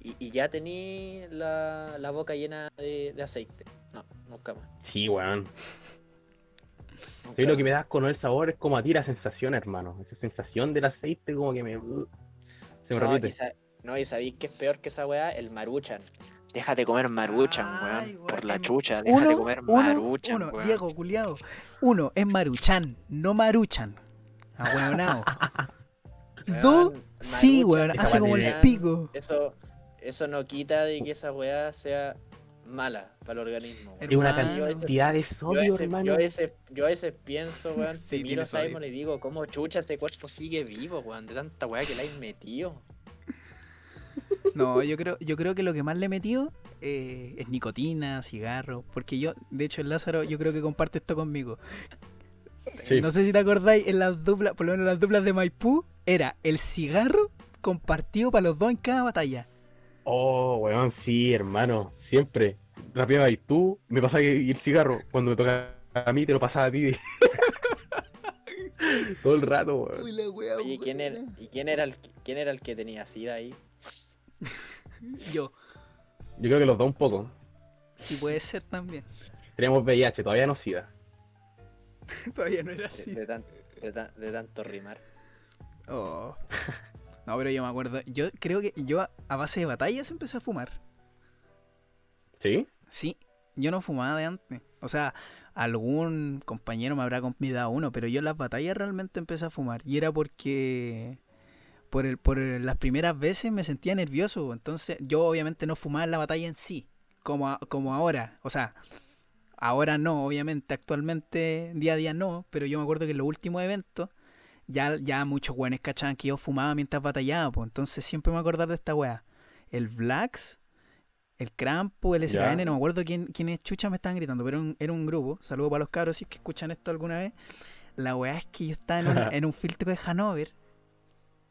y, y ya tení la, la boca llena de, de aceite. No, nunca más. Sí, weón. Sí, lo que me da con el sabor es como a ti la sensación, hermano. Esa sensación del aceite como que me... uh, Se me No, repite. y, no, y sabéis que es peor que esa weá, el maruchan. Déjate comer maruchan, Ay, weón. Por la chucha, déjate Uno, comer uno, maruchan, uno, weón. Diego, culiado. Uno es Maruchan, no Maruchan. Ahueonao. Dos, sí, weón, hace como el pico. Eso, eso no quita de que esa weá sea mala para el organismo. weón. Es una cantidad de Yo a, sodio, veces, hermano. yo, a veces, yo a veces pienso, weón, Sí, te miro a. Simon y digo, ¿cómo chucha ese cuerpo sigue vivo, weón? De tanta weá que le hay metido. No, yo creo, yo creo que lo que más le he metido eh, es nicotina, cigarro. Porque yo, de hecho, el Lázaro, yo creo que comparte esto conmigo. Sí. No sé si te acordáis, en las duplas, por lo menos las duplas de Maipú, era el cigarro compartido para los dos en cada batalla. Oh, weón, sí, hermano. Siempre. Rápido y tú me pasas el cigarro. Cuando me toca a mí, te lo pasaba a ti. Todo el rato, weón. la wea, Oye, ¿quién era, ¿y quién era, el, quién era el que tenía sida ahí? Yo, Yo creo que los dos un poco. sí puede ser también. Teníamos VIH, todavía no SIDA. Todavía no era así. de tan- de tan- de tanto rimar. Oh. No, pero yo me acuerdo. Yo creo que yo a- a base de batallas empecé a fumar. ¿Sí? Sí, yo no fumaba de antes. O sea, algún compañero me habrá convidado uno, pero yo en las batallas realmente empecé a fumar. Y era porque por, el, por el- las primeras veces me sentía nervioso. Entonces yo obviamente no fumaba en la batalla en sí, como, a- como ahora. O sea, ahora no, obviamente, actualmente día a día no, pero yo me acuerdo que en los últimos eventos ya, ya muchos weones cachaban que yo fumaba mientras batallaba, pues entonces siempre me voy a acordar de esta weá. El Blacks, el Crampo, el SKN, no me acuerdo quién, quiénes chucha me estaban gritando, pero era un, era un grupo. Saludo para los cabros si es que escuchan esto alguna vez. La weá es que yo estaba en un, en un filtro de Hanover.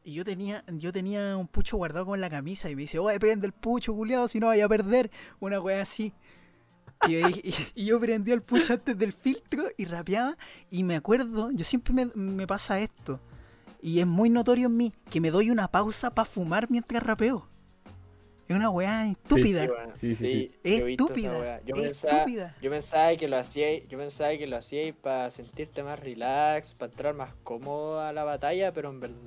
Y yo tenía, yo tenía un pucho guardado como en la camisa y me dice, oye, prende el pucho, culiado, si no vaya a perder. Una weá así. Y, yo dije- y- y yo prendí el pucho antes del filtro y rapeaba. Y me acuerdo, yo siempre me, me pasa esto. Y es muy notorio en mí que me doy una pausa para fumar mientras rapeo. Es una weá estúpida. Sí. Sí, sí, estúpida. weá. Yo es pensaba, estúpida. yo pensaba que lo hacía, yo pensaba que lo hacíais para sentirte más relax, para entrar más cómodo a la batalla, pero en verdad,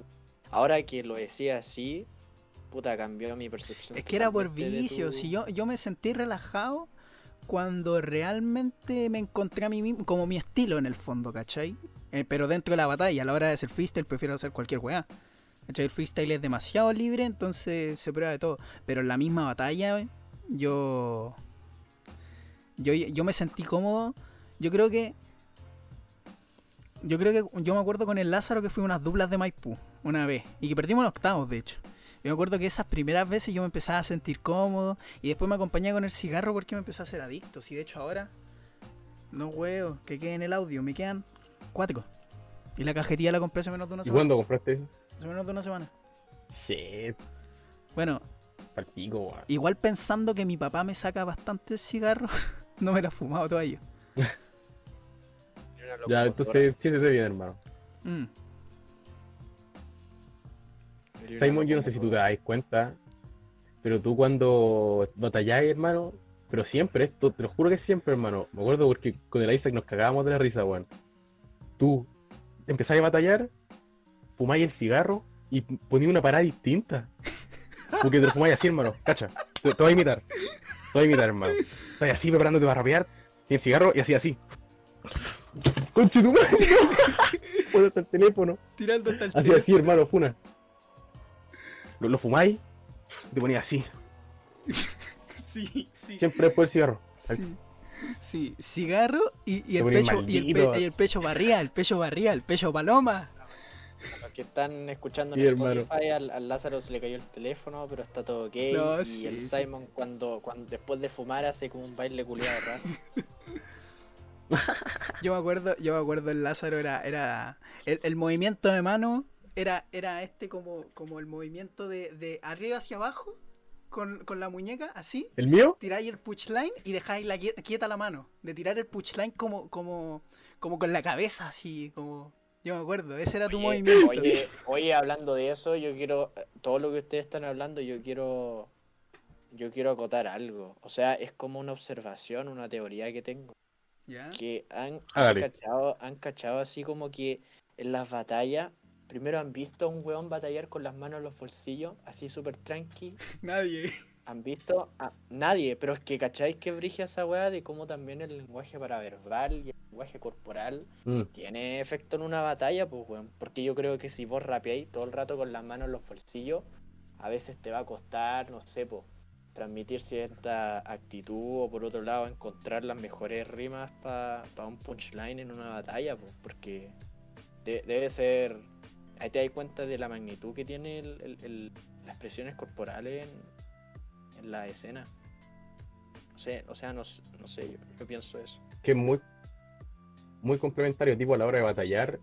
ahora que lo decía así, puta cambió mi percepción. Es que era por vicio. tu- Si yo, yo me sentí relajado cuando realmente me encontré a mí mismo, como mi estilo en el fondo, ¿cachai? Eh, pero dentro de la batalla, a la hora de hacer freestyle, prefiero hacer cualquier weá. ¿Cachai? El freestyle es demasiado libre, entonces se prueba de todo. Pero en la misma batalla, yo. Yo, yo me sentí cómodo. Yo creo que. Yo creo que. Yo me acuerdo con el Lázaro que fui unas duplas de Maipú, una vez. Y que perdimos en octavos, de hecho. Yo me acuerdo que esas primeras veces yo me empezaba a sentir cómodo y después me acompañé con el cigarro porque me empecé a hacer adicto. Y de hecho ahora, no huevo, que quede en el audio, me quedan cuatro. Y la cajetilla la compré hace menos de una ¿Y semana. cuándo compraste eso? Hace menos de una semana. Shit, Bueno, partico, weón. igual pensando que mi papá me saca bastantes cigarros, no me la he fumado todavía. Ya, entonces, siéntete bien, hermano. Mm. Simon, yo no sé si tú te das cuenta, pero tú cuando batalláis, hermano, pero siempre, esto, te lo juro que siempre, hermano. Me acuerdo porque con el Isaac nos cagábamos de la risa, weón. Tú empezáis a batallar, fumáis el cigarro y ponías una parada distinta. Porque te lo fumáis así, hermano, cacha. Te, te voy a imitar. Te voy a imitar, hermano. Estás así preparándote para rapear, y el cigarro y así, así. Conche tu madre, hasta el teléfono. Tirando hasta el Así, así, hermano, funa. Lo, lo fumáis, te ponías así. Sí, sí. Siempre después del cigarro. Sí. Sí, cigarro y, el pecho y el, pe- maldito. y el pecho barría, el pecho barría, el pecho paloma. Los que están escuchando en hermano. Spotify, al, al Lázaro se le cayó el teléfono, pero está todo ok. No, y sí, el sí. Simon cuando, cuando después de fumar hace como un baile culiado raro. Yo me acuerdo, yo me acuerdo el Lázaro era, era el, el movimiento de mano era, era este como, como el movimiento de, de arriba hacia abajo con, con la muñeca así, ¿El mío? tiráis el punchline y dejáis la quieta, quieta la mano, de tirar el punchline como, como, como con la cabeza así, como yo me acuerdo, ese era tu Oye, movimiento. Oye, oye, hablando de eso, yo quiero, todo lo que ustedes están hablando, yo quiero, yo quiero acotar algo. O sea, es como una observación, una teoría que tengo. ¿Ya? Que han, han Hágale. cachado, han cachado así como que en las batallas, primero han visto a un weón batallar con las manos en los bolsillos, así súper tranqui. Nadie. Han visto a nadie, pero es que cacháis que brilla esa weá de cómo también el lenguaje paraverbal y el lenguaje corporal Mm. tiene efecto en una batalla, pues weón. Porque yo creo que si vos rapeáis todo el rato con las manos en los bolsillos, a veces te va a costar, no sé, pues, transmitir cierta actitud o por otro lado encontrar las mejores rimas para un punchline en una batalla, pues, porque de- debe ser... Ahí te das cuenta de la magnitud que tiene las expresiones corporales en, la escena. No sé, o sea, no, sé, yo, yo pienso eso. Que es muy, muy complementario, tipo a la hora de batallar.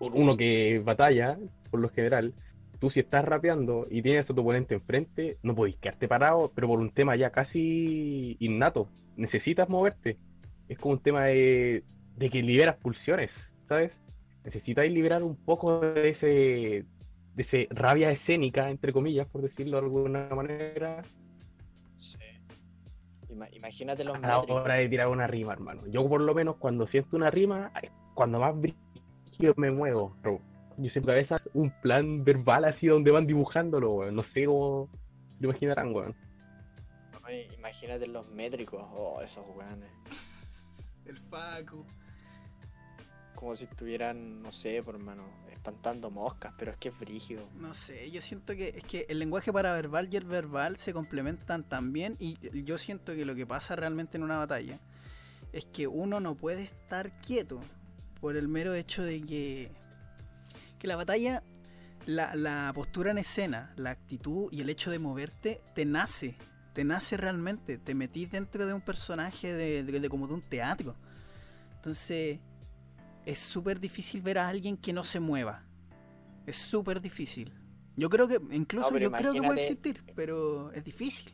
Uno que batalla, por lo general, tú si estás rapeando y tienes a tu oponente enfrente, no podéis quedarte parado, pero por un tema ya casi innato. Necesitas moverte. Es como un tema de, de que liberas pulsiones, ¿sabes? Necesitáis liberar un poco de ese de ese rabia escénica, entre comillas, por decirlo de alguna manera, Sí. Ima- imagínate los a la métricos. hora de tirar una rima, hermano. Yo por lo menos cuando siento una rima, cuando más brillo me muevo. bro. Yo siempre cabeza un plan verbal así donde van dibujándolo, weón. No sé cómo lo imaginarán, weón. Imagínate los métricos. Oh, esos weones. El Facu. Como si estuvieran, no sé, por hermano, espantando moscas, pero es que es brígido. No sé, yo siento que es que el lenguaje paraverbal y el verbal se complementan también y yo siento que lo que pasa realmente en una batalla es que uno no puede estar quieto por el mero hecho de que que la batalla, la, la postura en escena, la actitud y el hecho de moverte te nace, te nace realmente, te metís dentro de un personaje de como de un teatro. Entonces, es súper difícil ver a alguien que no se mueva. Es súper difícil. Yo creo que, incluso No, yo creo que puede existir, pero es difícil.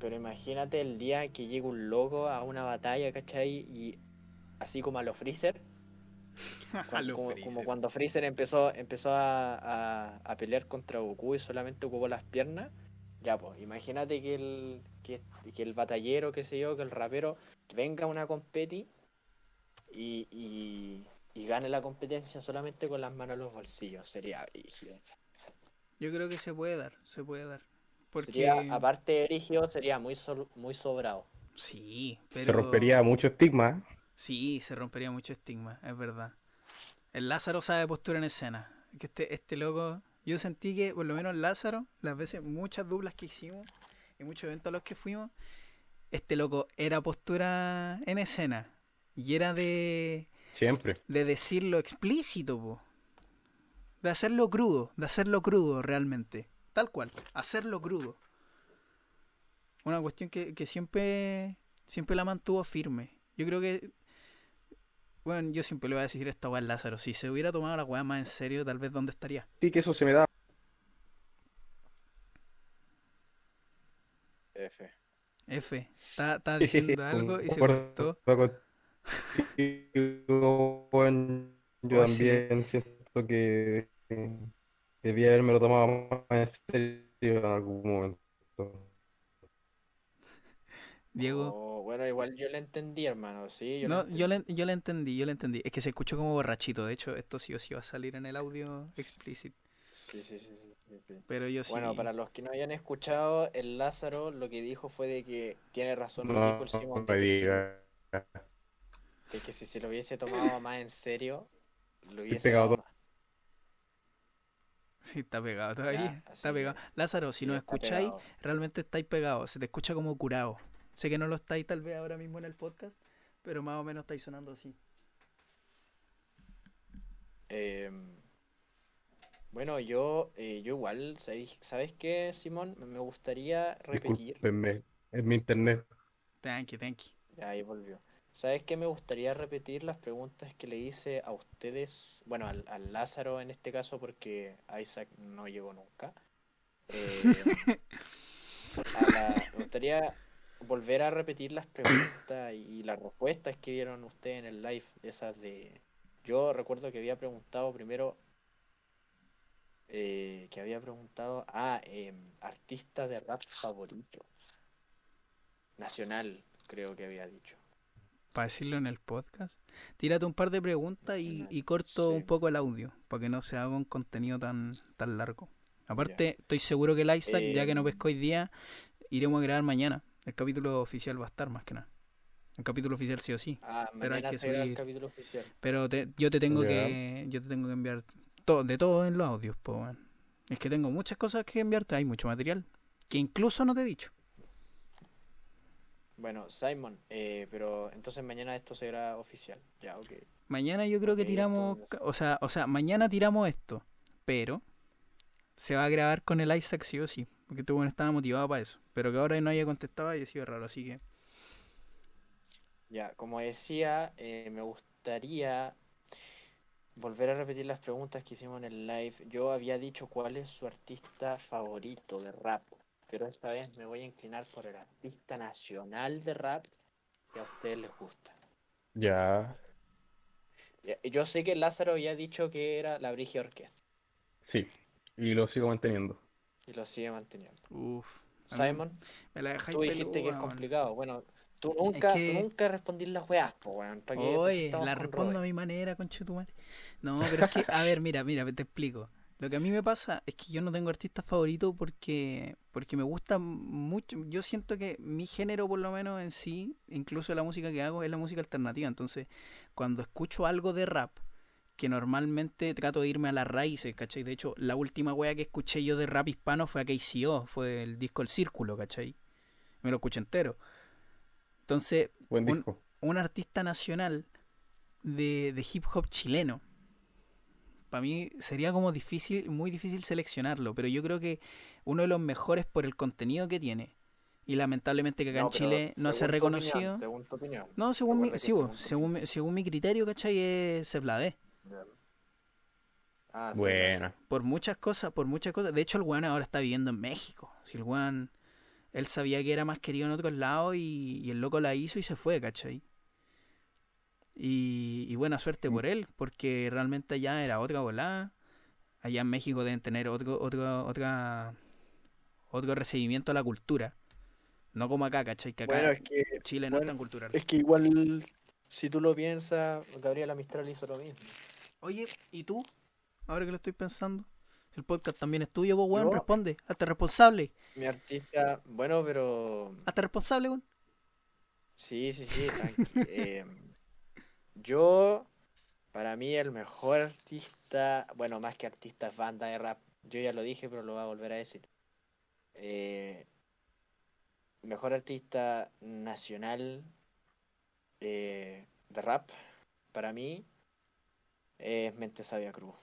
Pero imagínate el día que llega un loco a una batalla, ¿cachai? Y así como a los Freezer, A lo como, Freezer. como cuando Freezer empezó, empezó a, a- a pelear contra Goku y solamente ocupó las piernas. Ya, pues, imagínate que el, que, que el batallero, qué sé yo, que el rapero venga a una competi y, y, y gane la competencia solamente con las manos en los bolsillos. Sería brígido. Yo creo que se puede dar, se puede dar. Porque Sería, aparte de brígido, sería muy, sol- muy sobrado. sí, Se pero rompería mucho estigma. Sí, se rompería mucho estigma, es verdad. El Lázaro sabe postura en escena. Que este, este loco, yo sentí que por lo menos Lázaro, las veces, muchas duplas que hicimos y muchos eventos a los que fuimos, este loco era postura en escena. Y era de, Siempre. de decirlo explícito, po. De hacerlo crudo, de hacerlo crudo realmente. Tal cual, hacerlo crudo. Una cuestión que, que siempre, siempre la mantuvo firme. Yo creo que. Bueno, yo siempre le voy a decir esta weá al Lázaro. Si se hubiera tomado la weá más en serio, tal vez dónde estaría. Sí, que eso se me da. F. F, está, está diciendo algo y se cortó. Yo Oh, sí. también siento que eh, debía haberme lo tomado más en serio en algún momento. Diego. Oh, bueno, igual yo le entendí, hermano, sí. Yo No, le yo le, yo le entendí, yo le entendí. Es que se escuchó como borrachito. De hecho, esto sí o sí va a salir en el audio explícito. Sí, sí, sí, sí. Pero yo sí. Bueno, para los que no hayan escuchado, el Lázaro lo que dijo fue de que tiene razón lo que No dijo el Simón, me de que, si, se lo hubiese tomado más en serio, lo hubiese pegado más. Sí, está pegado todavía. Ya, está pegado. que- Lázaro, si Sí, nos escucháis, pegado. realmente estáis pegados. Se te escucha como curado. Sé que no lo estáis tal vez ahora mismo en el podcast, pero más o menos estáis sonando así. Em, bueno, yo, eh, yo igual, ¿sabes, ¿sabes qué, Simón? Me- gustaría repetir. Discúlpenme, es mi internet. Thank you, thank you. Ya, ahí volvió. ¿Sabes qué? Me gustaría repetir las preguntas que le hice a ustedes, bueno, al, Lázaro en este caso, porque Isaac no llegó nunca. Eh, a me gustaría volver a repetir las preguntas y, las respuestas que dieron ustedes en el live, esas de... Yo recuerdo que había preguntado primero, eh, que había preguntado a artista de rap favorito. Nacional, creo que había dicho. Para decirlo en el podcast. Tírate un par de preguntas y, y corto Sí. un poco el audio, para que no se haga un contenido tan, tan largo. Aparte, estoy seguro que el Isaac, ya que no Em. pescó hoy día, iremos a grabar mañana. El capítulo oficial va a estar más que nada. El capítulo oficial sí o sí. Ah, Pero hay mañana que graba el subir. capítulo oficial. Pero te- yo te tengo que yo te tengo que enviar todo, de todo en los audios, po. Es que tengo muchas cosas que enviarte, hay mucho material que incluso no te he dicho. Bueno, Simon, eh, pero entonces mañana esto se graba oficial. Ya, ok. Mañana yo creo que tiramos, entonces- o sea, o sea, mañana tiramos esto, pero se va a grabar con el Isaac sí o sí, porque este weón estaba motivado para eso, pero que ahora no haya contestado haya sido raro, así que Ya, como decía, eh, me gustaría volver a repetir las preguntas que hicimos en el live. Yo había dicho cuál es su artista favorito de rap, pero esta vez me voy a inclinar por el artista nacional de rap que a ustedes les gusta. Ya, Ya, Yo sé que Lázaro había dicho que era la Brigia Orquesta sí. Y lo sigo manteniendo. y lo sigue manteniendo. mí Simon, me la dejáis tú dijiste que es complicado. Bueno, tú nunca, tú que- nunca respondís las weas, po, weón. ¿Para qué- para qué Oye, la respondo a mi manera, conchetumare. No, pero es que, a ver, mira, mira, te explico. Lo que a mí me pasa es que yo no tengo artista favorito porque, porque me gusta mucho. Yo siento que mi género, por lo menos en sí, incluso la música que hago, es la música alternativa. Entonces, cuando escucho algo de rap, que normalmente trato de irme a las raíces, ¿cachai? De hecho, la última wea que escuché yo de rap hispano fue a KCO, fue el disco El Círculo, ¿cachai? Me lo escuché entero. Entonces, Buen Un- un artista nacional de, de hip hop chileno. Para mí sería como difícil, muy difícil seleccionarlo, pero yo creo que uno de los mejores por el contenido que tiene. Y lamentablemente que acá No, en Chile no se ha reconocido. opinión, según tu opinión. No, según mi, sí, según según, mi- según mi criterio, ¿cachai? Es Cepladé. Ah, sí, Bueno. Por muchas cosas, por muchas cosas. De hecho, el weón ahora está viviendo en México. Si el weón, él sabía que era más querido en otros lados y, y el loco la hizo y se fue, ¿cachai? Y, y buena suerte por él, porque realmente allá era otra volada. Allá en México deben tener otro, otro, otra, otro recibimiento a la cultura. No como acá, ¿cachai? Que acá Bueno, es que, Chile no es tan cultural. es que igual, si tú lo piensas, Gabriela Mistral hizo lo mismo. Oye, ¿y tú? Ahora que lo estoy pensando. El podcast también es tuyo, vos, weón. Yo- Responde. Hazte responsable. Mi artista, bueno, pero Hazte responsable, weón. sí, sí, sí. Eh, yo, para mí, el mejor artista, bueno, más que artista es banda de rap. Yo ya lo dije, pero lo voy a volver a decir. Eh, mejor artista nacional eh, de rap, para mí, es Mente Sabia Cruz.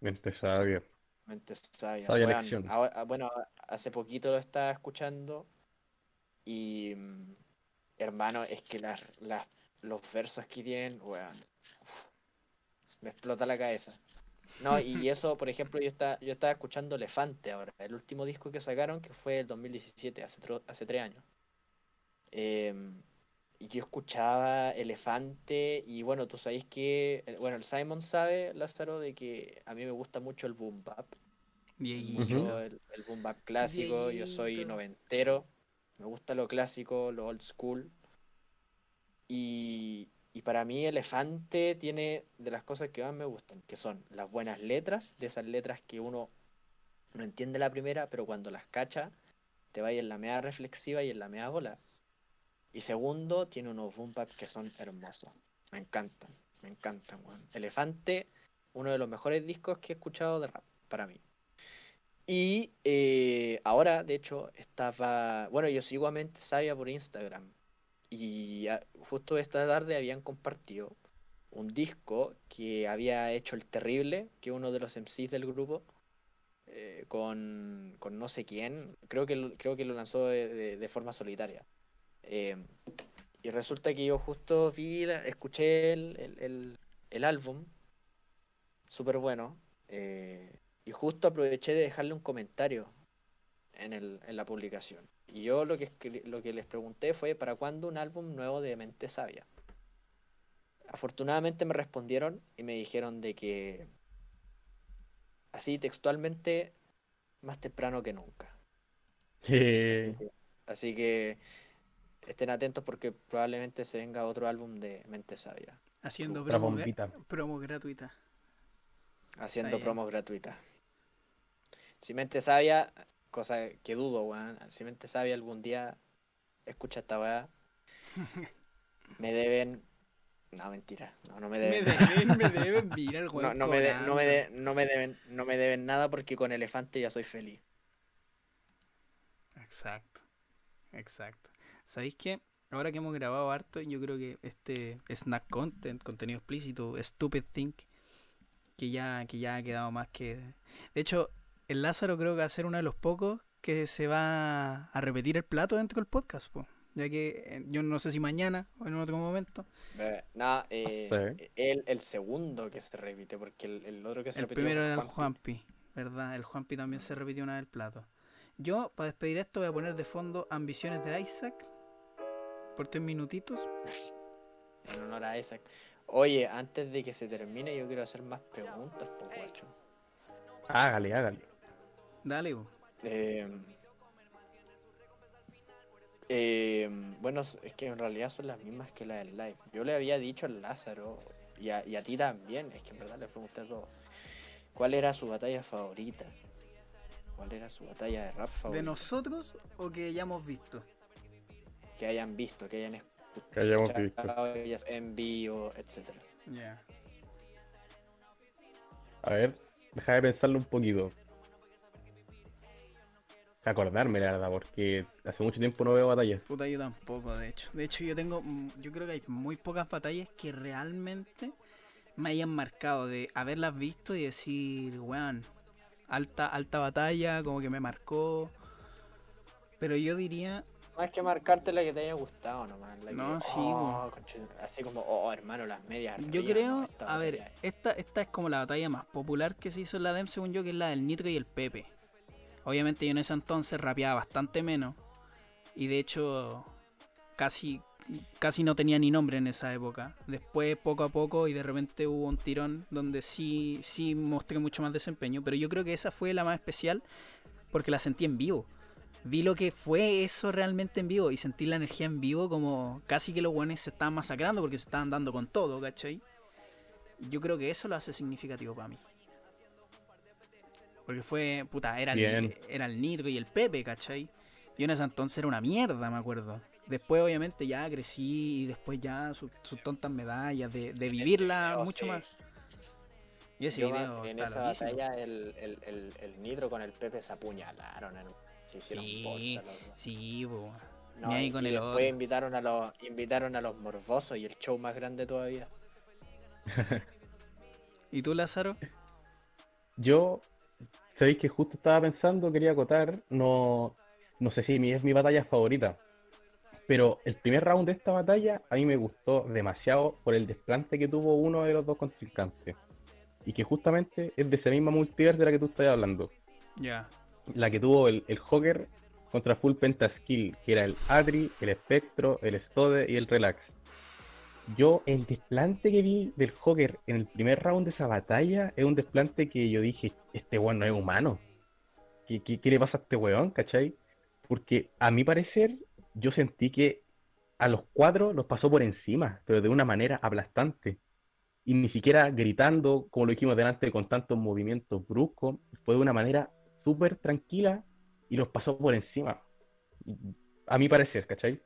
Mente sabia. Mente sabia. Sabia elección. ahora- ah, bueno, hace poquito lo estaba escuchando y mm, hermano, es que las, las, los versos que tienen, weón, uf, me explota la cabeza. No, y eso, por ejemplo, yo estaba, yo estaba escuchando Elefante ahora, el último disco que sacaron, que fue el 2017, hace, tro- hace tres años. Em, y yo escuchaba Elefante y bueno, tú sabéis que, eh, bueno, el Simon sabe, Lázaro, de que a mí me gusta mucho el boom bap, mucho el, el boom bap clásico, yo soy noventero, me gusta lo clásico, lo old school. Y, para mí Elefante tiene de las cosas que más me gustan, que son las buenas letras, de esas letras que uno no entiende la primera, pero cuando las cacha, te va en la media reflexiva y en la media bola. Y segundo, tiene unos boom que son hermosos. Me encantan, me encantan, weón. Elefante, uno de los mejores discos que he escuchado de rap, para mí. Y eh, ahora, de hecho, estaba. Bueno, yo sigo a Mente Sabia por Instagram. Y ah, justo esta tarde habían compartido un disco que había hecho el Terrible, que uno de los MCs del grupo, eh, con, con no sé quién. Creo que creo que lo lanzó de, de- forma solitaria. Eh, y resulta que yo justo vi, escuché el, el, el- el álbum, súper bueno. eh, y justo aproveché de dejarle un comentario en, el, en la publicación. Y yo lo que, lo que les pregunté fue, ¿para cuándo un álbum nuevo de Mente Sabia? Afortunadamente me respondieron y me dijeron de que, así textualmente, más temprano que nunca. Eh, Así que estén atentos porque probablemente se venga otro álbum de Mente Sabia, Haciendo promo, promo gratuita. haciendo promos gratuitas. Si Mente Sabia, cosa que dudo, weón, si Mente Sabia algún día escucha esta weá, me deben... No, mentira, no, no me Me deben. deben, me deben, mira el No, weón no me, de- no, me de- cobrando. no me deben, no me deben nada porque con Elefante ya soy feliz. Exacto, exacto. ¿Sabéis qué? Ahora que hemos grabado harto, yo creo que este snack content, contenido explícito, stupid think, que ya, que ya ha quedado más que. De hecho, el Lázaro creo que va a ser uno de los pocos que se va a repetir el plato dentro del podcast, po. ya que eh, yo no sé si mañana o en otro momento. Eh, Nada, eh, Sí. el, el segundo que se repite, porque el, el otro que se El repitió primero fue era el Juanpi. Juanpi, ¿verdad? El Juanpi también se repitió una vez el plato. Yo, para despedir esto, voy a poner de fondo Ambiciones de Isaac por tres minutitos. En honor a Isaac. Oye, antes de que se termine, yo quiero hacer más preguntas, po, guacho. hágale, hágale. Dale. Eh, eh, bueno, es que en realidad son las mismas que las del live. Yo le había dicho al Lázaro y a, y a ti también, es que en verdad le pregunté a todos. ¿Cuál era su batalla favorita? ¿Cuál era su batalla de rap ¿De favorita? nosotros o que ya hemos visto? Que hayan visto, que hayan Que hayamos visto. escuchado en vivo, etcétera. Ya. A ver, deja de pensarlo un poquito. Acordarme, la verdad, porque hace mucho tiempo no veo batallas. Puta, yo tampoco, de hecho. De hecho, yo tengo. mm, Yo creo que hay muy pocas batallas que realmente me hayan marcado de haberlas visto y decir, weón, alta, alta batalla, como que me marcó. Pero yo diría, Más que marcarte la que te haya gustado nomás. la que, No, sí, oh, así como, oh, hermano, las medias. yo creo, no, a ver, esta, esta es como la batalla más popular que se hizo en la DEM, según yo, que es la del Nitro y el Pepe. Obviamente yo en ese entonces rapeaba bastante menos. Y de hecho, casi, casi no tenía ni nombre en esa época. Después, poco a poco, y de repente hubo un tirón donde sí, sí mostré mucho más desempeño. Pero yo creo que esa fue la más especial porque la sentí en vivo. Vi lo que fue eso realmente en vivo y sentí la energía en vivo como casi que los buenos se estaban masacrando porque se estaban dando con todo, ¿cachai? Yo creo que eso lo hace significativo para mí. Porque fue, puta, era el, era el Nitro y el Pepe, ¿cachai? Yo en ese entonces era una mierda, me acuerdo. Después, obviamente, ya crecí y después ya sus sus tontas medallas de, de vivirla video, mucho sí. más. Y ese Yo, video en esa loquísimo. batalla, el, el, el, el Nitro con el Pepe se apuñalaron. Se hicieron Sí, sí, po. No, y- con y el después otro. invitaron a los invitaron a los morbosos y el show más grande todavía. ¿Y tú, Lázaro? Yo, sabéis que justo estaba pensando, quería acotar, no, no sé si mi, es mi batalla favorita, pero el primer round de esta batalla a mí me gustó demasiado por el desplante que tuvo uno de los dos contrincantes. Y que justamente es de esa misma multiverse de la que tú estás hablando. Ya. La que tuvo el, el Joker contra Full Pentaskill, que era el Adri, el Espectro, el Stode y el Relax. Yo, el desplante que vi del Joker en el primer round de esa batalla es un desplante que yo dije, este weón no es humano. ¿Qué, qué, qué le pasa a este weón, cachai? Porque a mi parecer, yo sentí que a los cuatro los pasó por encima, pero de una manera aplastante. Y ni siquiera gritando, como lo dijimos delante, con tantos movimientos bruscos, fue de una manera súper tranquila y los pasó por encima. A mi parecer, ¿cachai?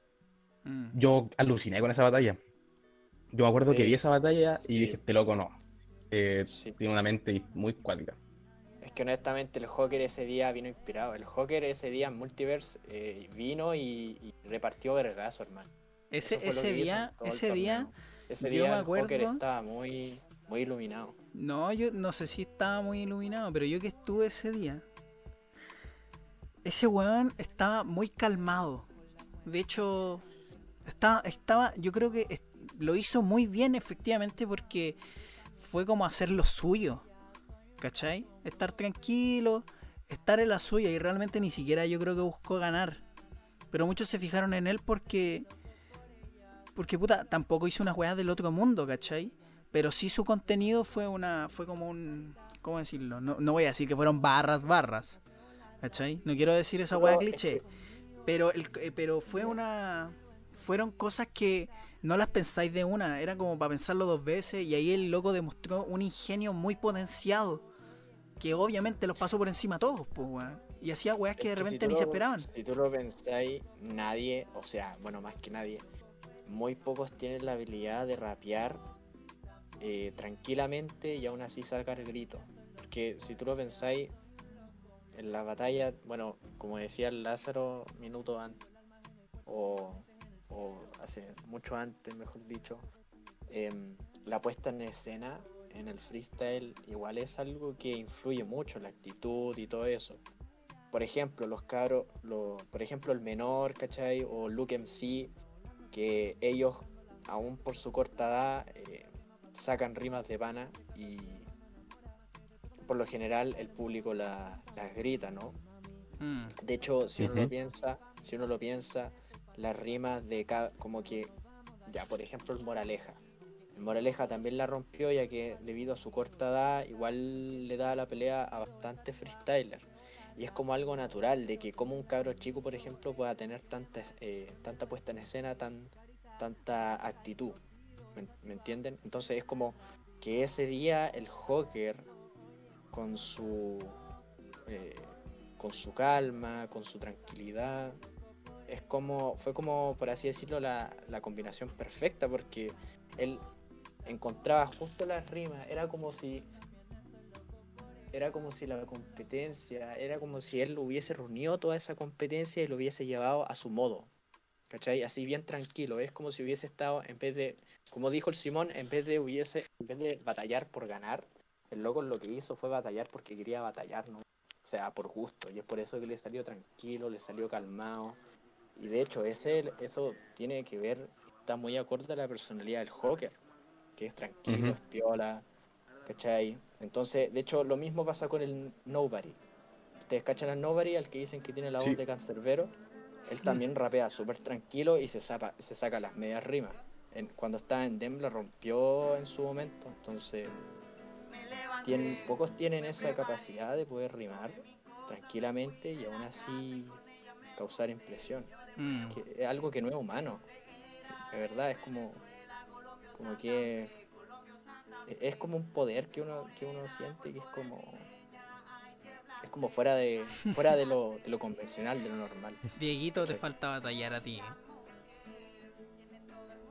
Mm. Yo aluciné con esa batalla. Yo me acuerdo que Sí. vi esa batalla Sí. y dije, este loco no. Eh, Sí. tiene una mente muy cuática. Es que honestamente el Joker ese día vino inspirado. El Joker ese día en Multiverse eh, vino y, y repartió vergazo, hermano. Ese, ese día, ese día. Ese yo día me el Joker estaba muy, muy iluminado. no, yo no sé si estaba muy iluminado, pero yo que estuve ese día, ese weón estaba muy calmado. De hecho, estaba, estaba, yo creo que lo hizo muy bien efectivamente porque fue como hacer lo suyo. ¿Cachai? Estar tranquilo, estar en la suya y realmente ni siquiera yo creo que buscó ganar. Pero muchos se fijaron en él porque... Porque puta, tampoco hizo unas weas del otro mundo, ¿cachai? Pero sí su contenido fue una. fue como un. ¿Cómo decirlo? No, no voy a decir que fueron barras, barras. ¿Cachai? No quiero decir esa wea cliché. Pero el, eh, pero fue una. Fueron cosas que no las pensáis de una. Era como para pensarlo dos veces. Y ahí el loco demostró un ingenio muy potenciado. Que obviamente los pasó por encima a todos, pues, weón. Y hacía weas que de si repente ni se esperaban. Si tú lo pensáis, nadie, o sea, bueno, más que nadie, muy pocos tienen la habilidad de rapear eh, tranquilamente y aún así sacar el grito. Porque si tú lo pensáis, en la batalla, bueno, como decía Lázaro minutos antes, o, o hace mucho antes, mejor dicho, em, la puesta en escena en el freestyle igual es algo que influye mucho, la actitud y todo eso por ejemplo, los cabros, lo- por ejemplo, el menor, ¿cachai? O Luke MC, que ellos, aún por su corta edad, eh, sacan rimas de pana y por lo general el público la- las grita, ¿no? Mm, De hecho, si uno lo piensa, si uno lo piensa, las rimas de cada, como que, ya, por ejemplo, el Moraleja. El Moraleja también la rompió ya que debido a su corta edad, igual le da la pelea a bastante freestyler. Y es como algo natural de que como un cabro chico, por ejemplo, pueda tener tanta, eh, tanta puesta en escena, tan, tanta actitud. ¿Me, entienden? Entonces es como que ese día el Joker, con su... eh, con su calma, con su tranquilidad. Es como, fue como, por así decirlo, la, la combinación perfecta porque él encontraba justo las rimas, era como si era como si la competencia, era como si él hubiese reunido toda esa competencia y lo hubiese llevado a su modo. ¿cachai? Así bien tranquilo, es como si hubiese estado, en vez de, como dijo el Simón, en vez de hubiese, en vez de batallar por ganar, el loco lo que hizo fue batallar porque quería batallar, ¿no? O sea, por gusto, y es por eso que le salió tranquilo, le salió calmado, y de hecho, ese, eso tiene que ver, está muy acorde a la personalidad del Joker, que es tranquilo, Ujú. es piola, ¿cachai? Entonces, de hecho, lo mismo pasa con el Nobody. Ustedes cachan al Nobody, al que dicen que tiene la voz Sí. de cancerbero. Él también rapea súper tranquilo y se, sapa- se saca las medias rimas. En- cuando estaba en Dem la rompió en su momento. Entonces, tienen, pocos tienen esa capacidad de poder rimar tranquilamente y aún así causar impresión. Mm. Que es algo que no es humano. De verdad, es como, como que es como un poder que uno, que uno siente que es como es como fuera de fuera de lo, de lo convencional, de lo normal. Dieguito, te Sí. falta batallar a ti.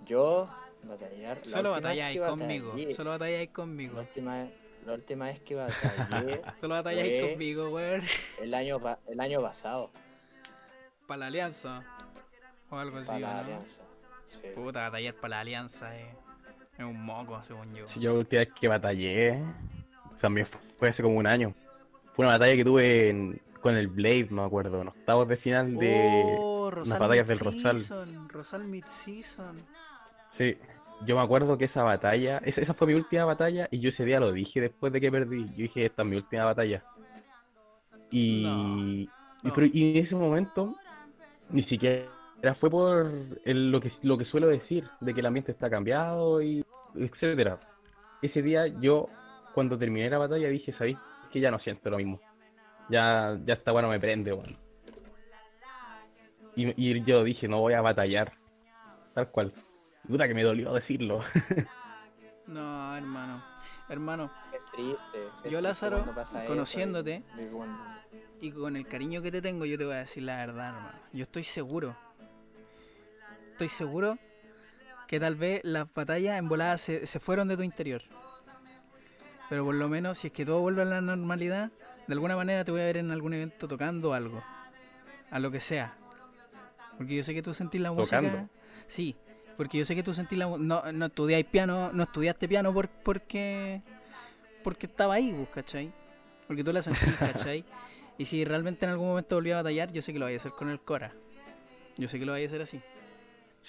Yo batallar la Solo batalláis que conmigo. batallé- Solo batalláis la conmigo. última la última vez que batallé Solo batalláis conmigo, weón. el año el año pasado Para la alianza. O algo así, para ¿o la ¿no? alianza. Sí. Puta, batallar para la alianza eh. es un moco, según yo. Si yo la última vez que batallé, también fue hace como un año. Fue una batalla que tuve en- con el Blade, no me acuerdo, en octavos de final de... oh, Rosal batallas del Rosal. Mid-Season, Rosal Mid-Season. Sí, yo me acuerdo que esa batalla, esa, esa fue mi última batalla y yo ese día lo dije después de que perdí. Yo dije, esta es mi última batalla. Y, No, y, no. pero- y en ese momento ni siquiera fue por el- lo que lo que suelo decir, de que el ambiente está cambiado y etcétera. Ese día yo, cuando terminé la batalla, dije, ¿sabéis? Que ya no siento lo mismo. Ya, ya esta bueno me prende, weón. Y, yo dije, no voy a batallar. Tal cual. Puta que me dolió decirlo. No, hermano. Hermano, Es triste. es Yo, Lázaro, pasa conociéndote- y con el cariño que te tengo, yo te voy a decir la verdad, hermano. Yo estoy seguro. Estoy seguro que tal vez las batallas en volada se, se fueron de tu interior. Pero por lo menos, si es que todo vuelve a la normalidad, de alguna manera te voy a ver en algún evento tocando algo. A lo que sea. Porque yo sé que tú sentís la música. ¿Tocando? Sí, porque yo sé que tú sentís la no, no estudiáis piano, no estudiaste piano por, porque porque estaba ahí, pues, ¿cachai? Porque tú la sentís, ¿cachai? Y si realmente en algún momento volví a batallar, yo sé que lo voy a hacer con el Cora. Yo sé que lo voy a hacer así.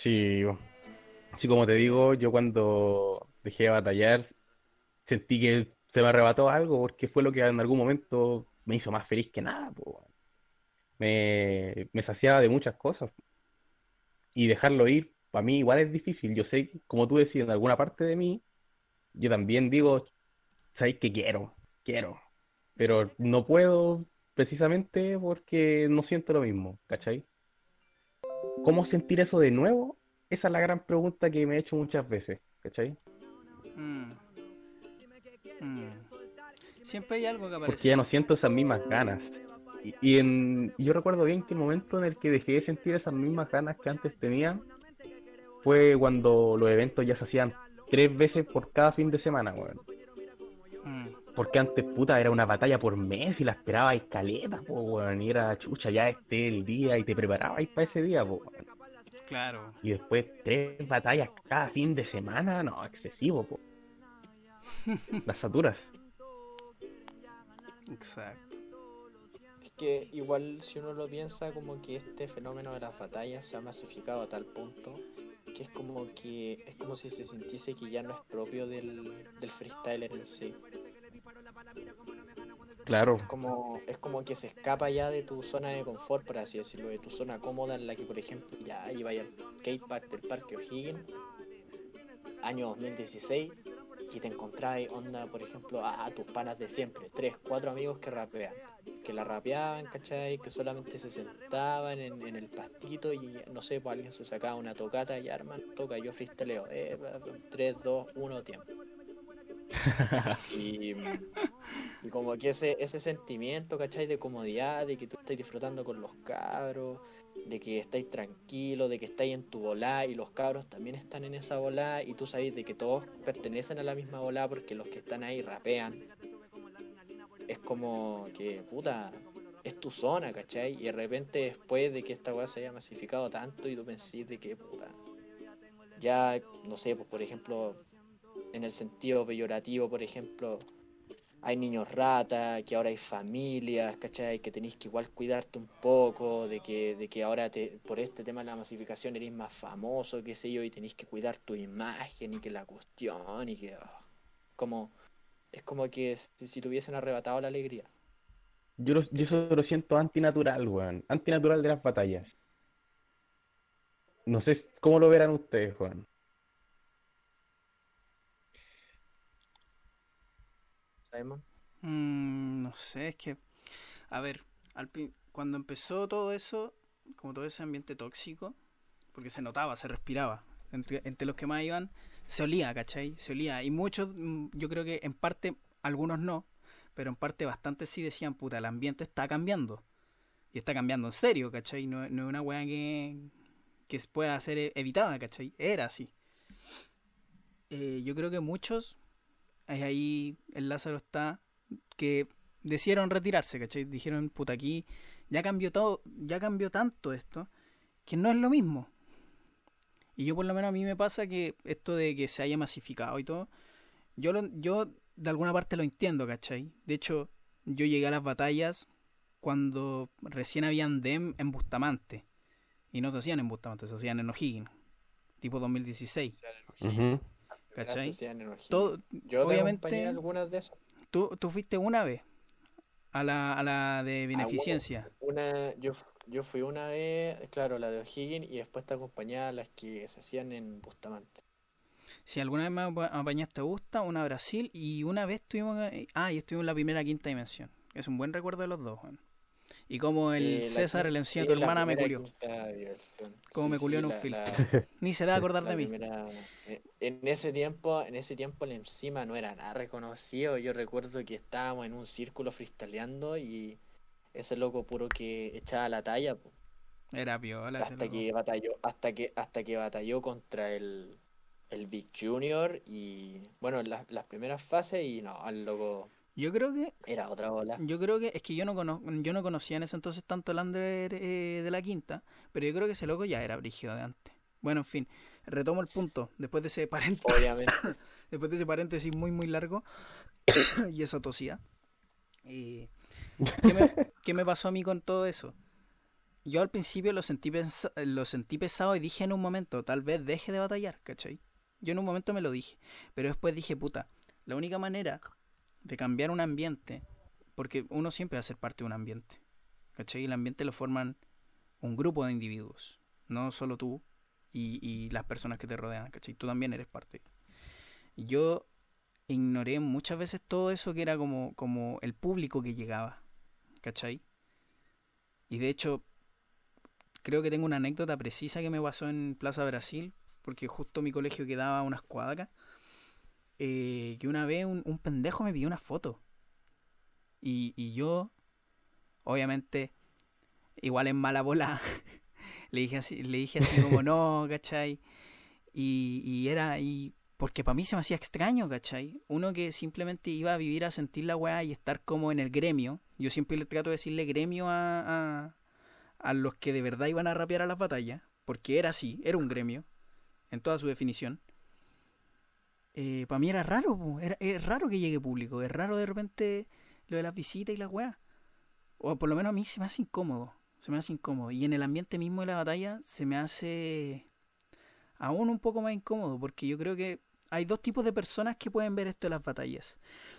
Sí, así como te digo, yo cuando dejé de batallar sentí que se me arrebató algo porque fue lo que en algún momento me hizo más feliz que nada, po. Me, me saciaba de muchas cosas. Y dejarlo ir, para mí igual es difícil. Yo sé, como tú decías, en alguna parte de mí, yo también digo, sabéis que quiero, quiero. Pero no puedo precisamente porque no siento lo mismo, ¿cachai? ¿Cómo sentir eso de nuevo? Esa es la gran pregunta que me he hecho muchas veces, ¿cachai? Mm. Mm. Siempre hay algo que Porque aparece. ya no siento esas mismas ganas. Y, y en, yo recuerdo bien que el momento en el que dejé de sentir esas mismas ganas que antes tenía fue cuando los eventos ya se hacían tres veces por cada fin de semana, weón. Mm. Porque antes, puta, era una batalla por mes y la esperaba a escaleta, po, weón. Y era chucha, ya este el día y te preparabas para ese día, po, weón. Claro. Y después tres batallas cada fin de semana, no, excesivo, po. Las saturas. Exacto. Es que igual si uno lo piensa como que este fenómeno de las batallas se ha masificado a tal punto que es como que es como si se sintiese que ya no es propio del, del freestyler en sí. Claro, Es como, es como que se escapa ya de tu zona de confort, por así decirlo, de tu zona cómoda en la que por ejemplo ya iba al skatepark del Parque O'Higgins, año 2016, y te encontrabas onda, por ejemplo, a, a tus panas de siempre, tres, cuatro amigos que rapean, que la rapeaban, ¿cachai? Que solamente se sentaban en, en el pastito y no sé, pues alguien se sacaba una tocata y arman, toca, yo freestyleo, eh, 3, 2, 1, tiempo. Y, y como que ese, ese sentimiento, ¿cachai? De comodidad, de que tú estás disfrutando con los cabros, de que estáis tranquilos, de que estáis en tu volá y los cabros también están en esa volá y tú sabes de que todos pertenecen a la misma volá porque los que están ahí rapean. Es como que, puta, es tu zona, ¿cachai? Y de repente después de que esta weá se haya masificado tanto y tú pensís de que, puta, ya, no sé, pues por ejemplo, en el sentido peyorativo, por ejemplo, hay niños rata, que ahora hay familias, ¿cachai? Que tenéis que igual cuidarte un poco, de que, de que ahora te, por este tema de la masificación eres más famoso, qué sé yo, y tenéis que cuidar tu imagen y que la cuestión y que... ah, como... Es como que si, te hubiesen arrebatado la alegría. Yo, lo- yo eso lo siento antinatural, weón. Antinatural de las batallas. No sé cómo lo verán ustedes, weón. Mm, no sé, es que. A ver, cuando empezó todo eso, como todo ese ambiente tóxico, porque se notaba, se respiraba. Entre, los que más iban, se olía, ¿cachai? Se olía. Y muchos, mm, yo creo que en parte, algunos no, pero en parte bastante sí decían, puta, el ambiente está cambiando. Y está cambiando en serio, ¿cachai? No, no es una weá que, pueda ser e- evitada, ¿cachai? Era así. Eh, yo creo que muchos, ahí el Lázaro está, que decidieron retirarse, ¿cachai? Dijeron, puta, aquí ya cambió todo, ya cambió tanto esto, que no es lo mismo. Y yo por lo menos a mí me pasa que esto de que se haya masificado y todo, yo, lo, yo de alguna parte lo entiendo, ¿cachai? De hecho, yo llegué a las batallas cuando recién habían DEM en Bustamante. Y no se hacían en Bustamante, se hacían en O'Higgins, tipo 2016. Ujú. ¿Cachai? Todo, Yo te obviamente- algunas de esas. tú, tú fuiste una vez a la, a la de beneficencia. Una, yo, yo fui una vez, claro, la de O'Higgins, y después te acompañé a las que se hacían en Bustamante. Si alguna vez me apañaste a Busta, una a Brasil y una vez estuvimos. Ah, y estuvimos en la primera quinta dimensión. Es un buen recuerdo de los dos, weón. Y como el Eh, César, MC de sí, tu hermana, me culió. Como Sí, me culió sí, en un la- filtro. la- Ni se da a acordar de mí. primera- eh, en ese tiempo, en ese tiempo el encima no era nada reconocido. Yo recuerdo que estábamos en un círculo freestyleando y ese loco puro que echaba la talla, po, Era piola. hasta loco. que batalló, hasta que, hasta que batalló contra el, el Big Junior y bueno, las, las primeras fases y no, el loco Yo creo que. era otra bola. Yo creo que. Es que yo no, cono- yo no conocía en ese entonces tanto el under eh, de la quinta. Pero yo creo que ese loco ya era brígido de antes. Bueno, en fin. Retomo el punto. Después de ese paréntesis. Obviamente, Después de ese paréntesis muy, muy largo. y esa tosía. Eh, ¿qué, me, qué me pasó a mí con todo eso? Yo al principio lo sentí, lo sentí pesado y dije en un momento, tal vez deje de batallar, ¿cachai? Yo en un momento me lo dije. Pero después dije, puta, la única manera de cambiar un ambiente, porque uno siempre va a ser parte de un ambiente, ¿cachai? Y el ambiente lo forman un grupo de individuos, no solo tú y, y las personas que te rodean, ¿cachai? Tú también eres parte. Yo ignoré muchas veces todo eso que era como, como el público que llegaba, ¿cachai? Y de hecho, creo que tengo una anécdota precisa que me pasó en Plaza Brasil, porque justo mi colegio quedaba a unas cuadras, eh, que una vez un, un pendejo me pidió una foto. Y, y yo, obviamente, igual en mala bola, le dije así, le dije así como no, ¿cachai? Y, y era, y porque para mí se me hacía extraño, ¿cachai? Uno que simplemente iba a vivir a sentir la weá y estar como en el gremio. Yo siempre le trato de decirle gremio a, a, a los que de verdad iban a rapear a las batallas, porque era así, era un gremio, en toda su definición. Para mí era raro, era, es raro que llegue público, es raro de repente lo de las visitas y las weas. O por lo menos a mí se me hace incómodo, se me hace incómodo. Y en el ambiente mismo de la batalla se me hace aún un poco más incómodo, porque yo creo que hay dos tipos de personas que pueden ver esto de las batallas.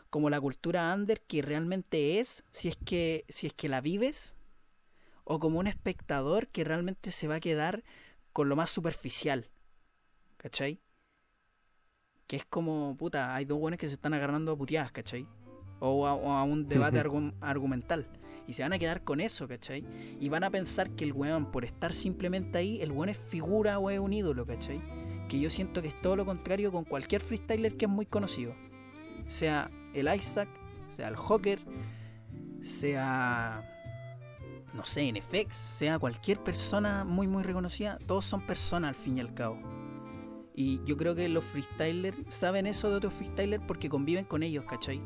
Como la cultura under que realmente es, si es que, si es que la vives, o como un espectador que realmente se va a quedar con lo más superficial. ¿Cachai? Que es como, puta, hay dos buenos que se están agarrando a puteadas, ¿cachai? O a, o a un debate argu- argumental. Y se van a quedar con eso, ¿cachai? Y van a pensar que el weón, por estar simplemente ahí, el weón es figura o es un ídolo, ¿cachai? Que yo siento que es todo lo contrario con cualquier freestyler que es muy conocido. Sea el Isaac, sea el Joker, sea no sé, NFX, sea cualquier persona muy muy reconocida, todos son personas al fin y al cabo. Y yo creo que los freestylers saben eso de otros freestylers porque conviven con ellos, ¿cachai?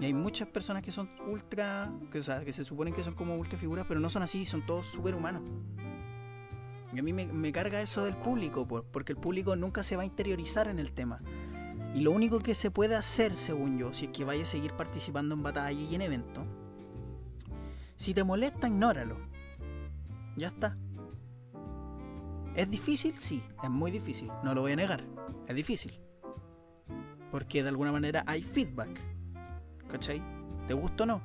Y hay muchas personas que son ultra, que, o sea, que se suponen que son como ultra figuras, pero no son así, son todos súper humanos. Y a mí me, carga eso del público, por- porque el público nunca se va a interiorizar en el tema. Y lo único que se puede hacer, según yo, si es que vaya a seguir participando en batallas y en eventos, si te molesta, ignóralo. Ya está. ¿Es difícil? Sí, es muy difícil. No lo voy a negar. Es difícil. Porque de alguna manera hay feedback. ¿Cachai? ¿Te gusta o no?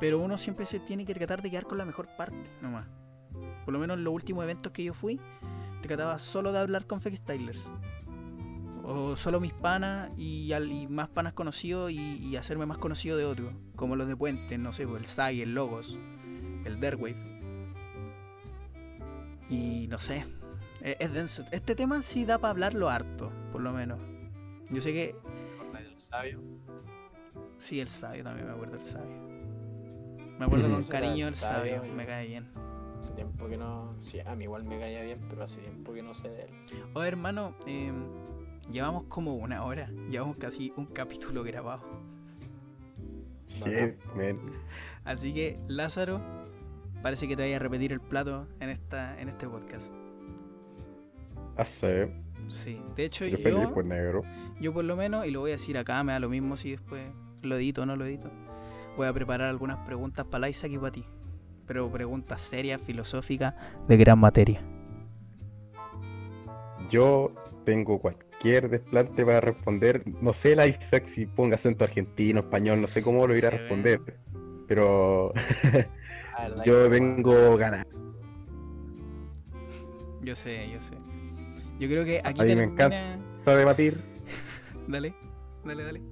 Pero uno siempre se tiene que tratar de quedar con la mejor parte, nomás. Por lo menos en los últimos eventos que yo fui, trataba solo de hablar con freestylers. O solo mis panas y, más panas conocidos y, y hacerme más conocido de otros. Como los de Puente, no sé, pues, el Sai, el Logos, el Derwave. Y no sé, es, es denso. Este tema sí da para hablarlo harto, por lo menos. Yo sé que El sabio. sí, el sabio también me acuerdo del sabio. Me acuerdo con cariño el del sabio, sabio, me cae bien. Hace tiempo que no. Sí, a mí igual me caía bien, pero hace tiempo que no sé de él. Oye, hermano, eh, llevamos como una hora, llevamos casi un capítulo grabado. Man. Así que, Lázaro, parece que te vaya a repetir el plato en esta en este podcast. Hace. Sí, de hecho Yo yo, por negro. yo por lo menos, y lo voy a decir acá, me da lo mismo si después lo edito o no lo edito, voy a preparar algunas preguntas para Isaac y para ti. Pero preguntas serias, filosóficas, de gran materia. Yo tengo cualquier desplante para responder. No sé la Isaac si ponga acento argentino, español, no sé cómo lo irá a responder. Pero Ah, yo que- vengo ganar. Yo sé, yo sé. Yo creo que aquí A mí me termina... A debatir. Dale, dale, dale.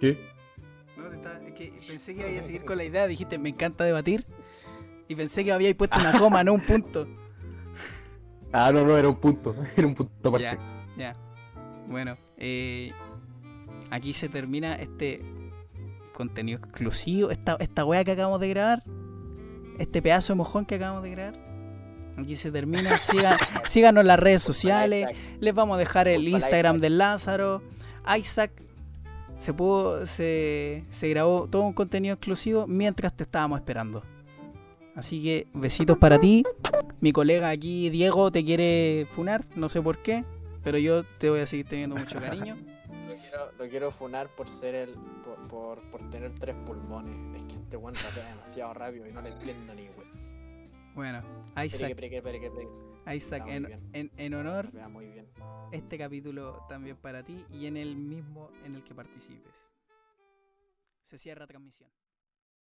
¿Qué? No, estaba- es que pensé que iba a seguir con la idea, dijiste, me encanta debatir. Y pensé que habíais puesto una coma, no un punto. Ah, no, no, era un punto. Era un punto aparte. Ya, ya. Bueno, eh, aquí se termina este contenido exclusivo, esta, esta wea que acabamos de grabar, este pedazo de mojón que acabamos de grabar. Aquí se termina, sigan, síganos en las redes sociales, les vamos a dejar el Instagram del Lázaro. Isaac se pudo, se, se grabó todo un contenido exclusivo mientras te estábamos esperando. Así que besitos para ti. Mi colega aquí, Diego, te quiere funar, no sé por qué, pero yo te voy a seguir teniendo mucho cariño. Lo quiero, lo quiero funar por ser el. Por, por, por tener tres pulmones. Es que este weón rapea demasiado rápido y no le entiendo ni weón. Bueno, Isaac, pereque, pereque, pereque. Isaac, en, en, en honor, Rapea muy bien. este capítulo también para ti y en el mismo en el que participes. Se cierra transmisión.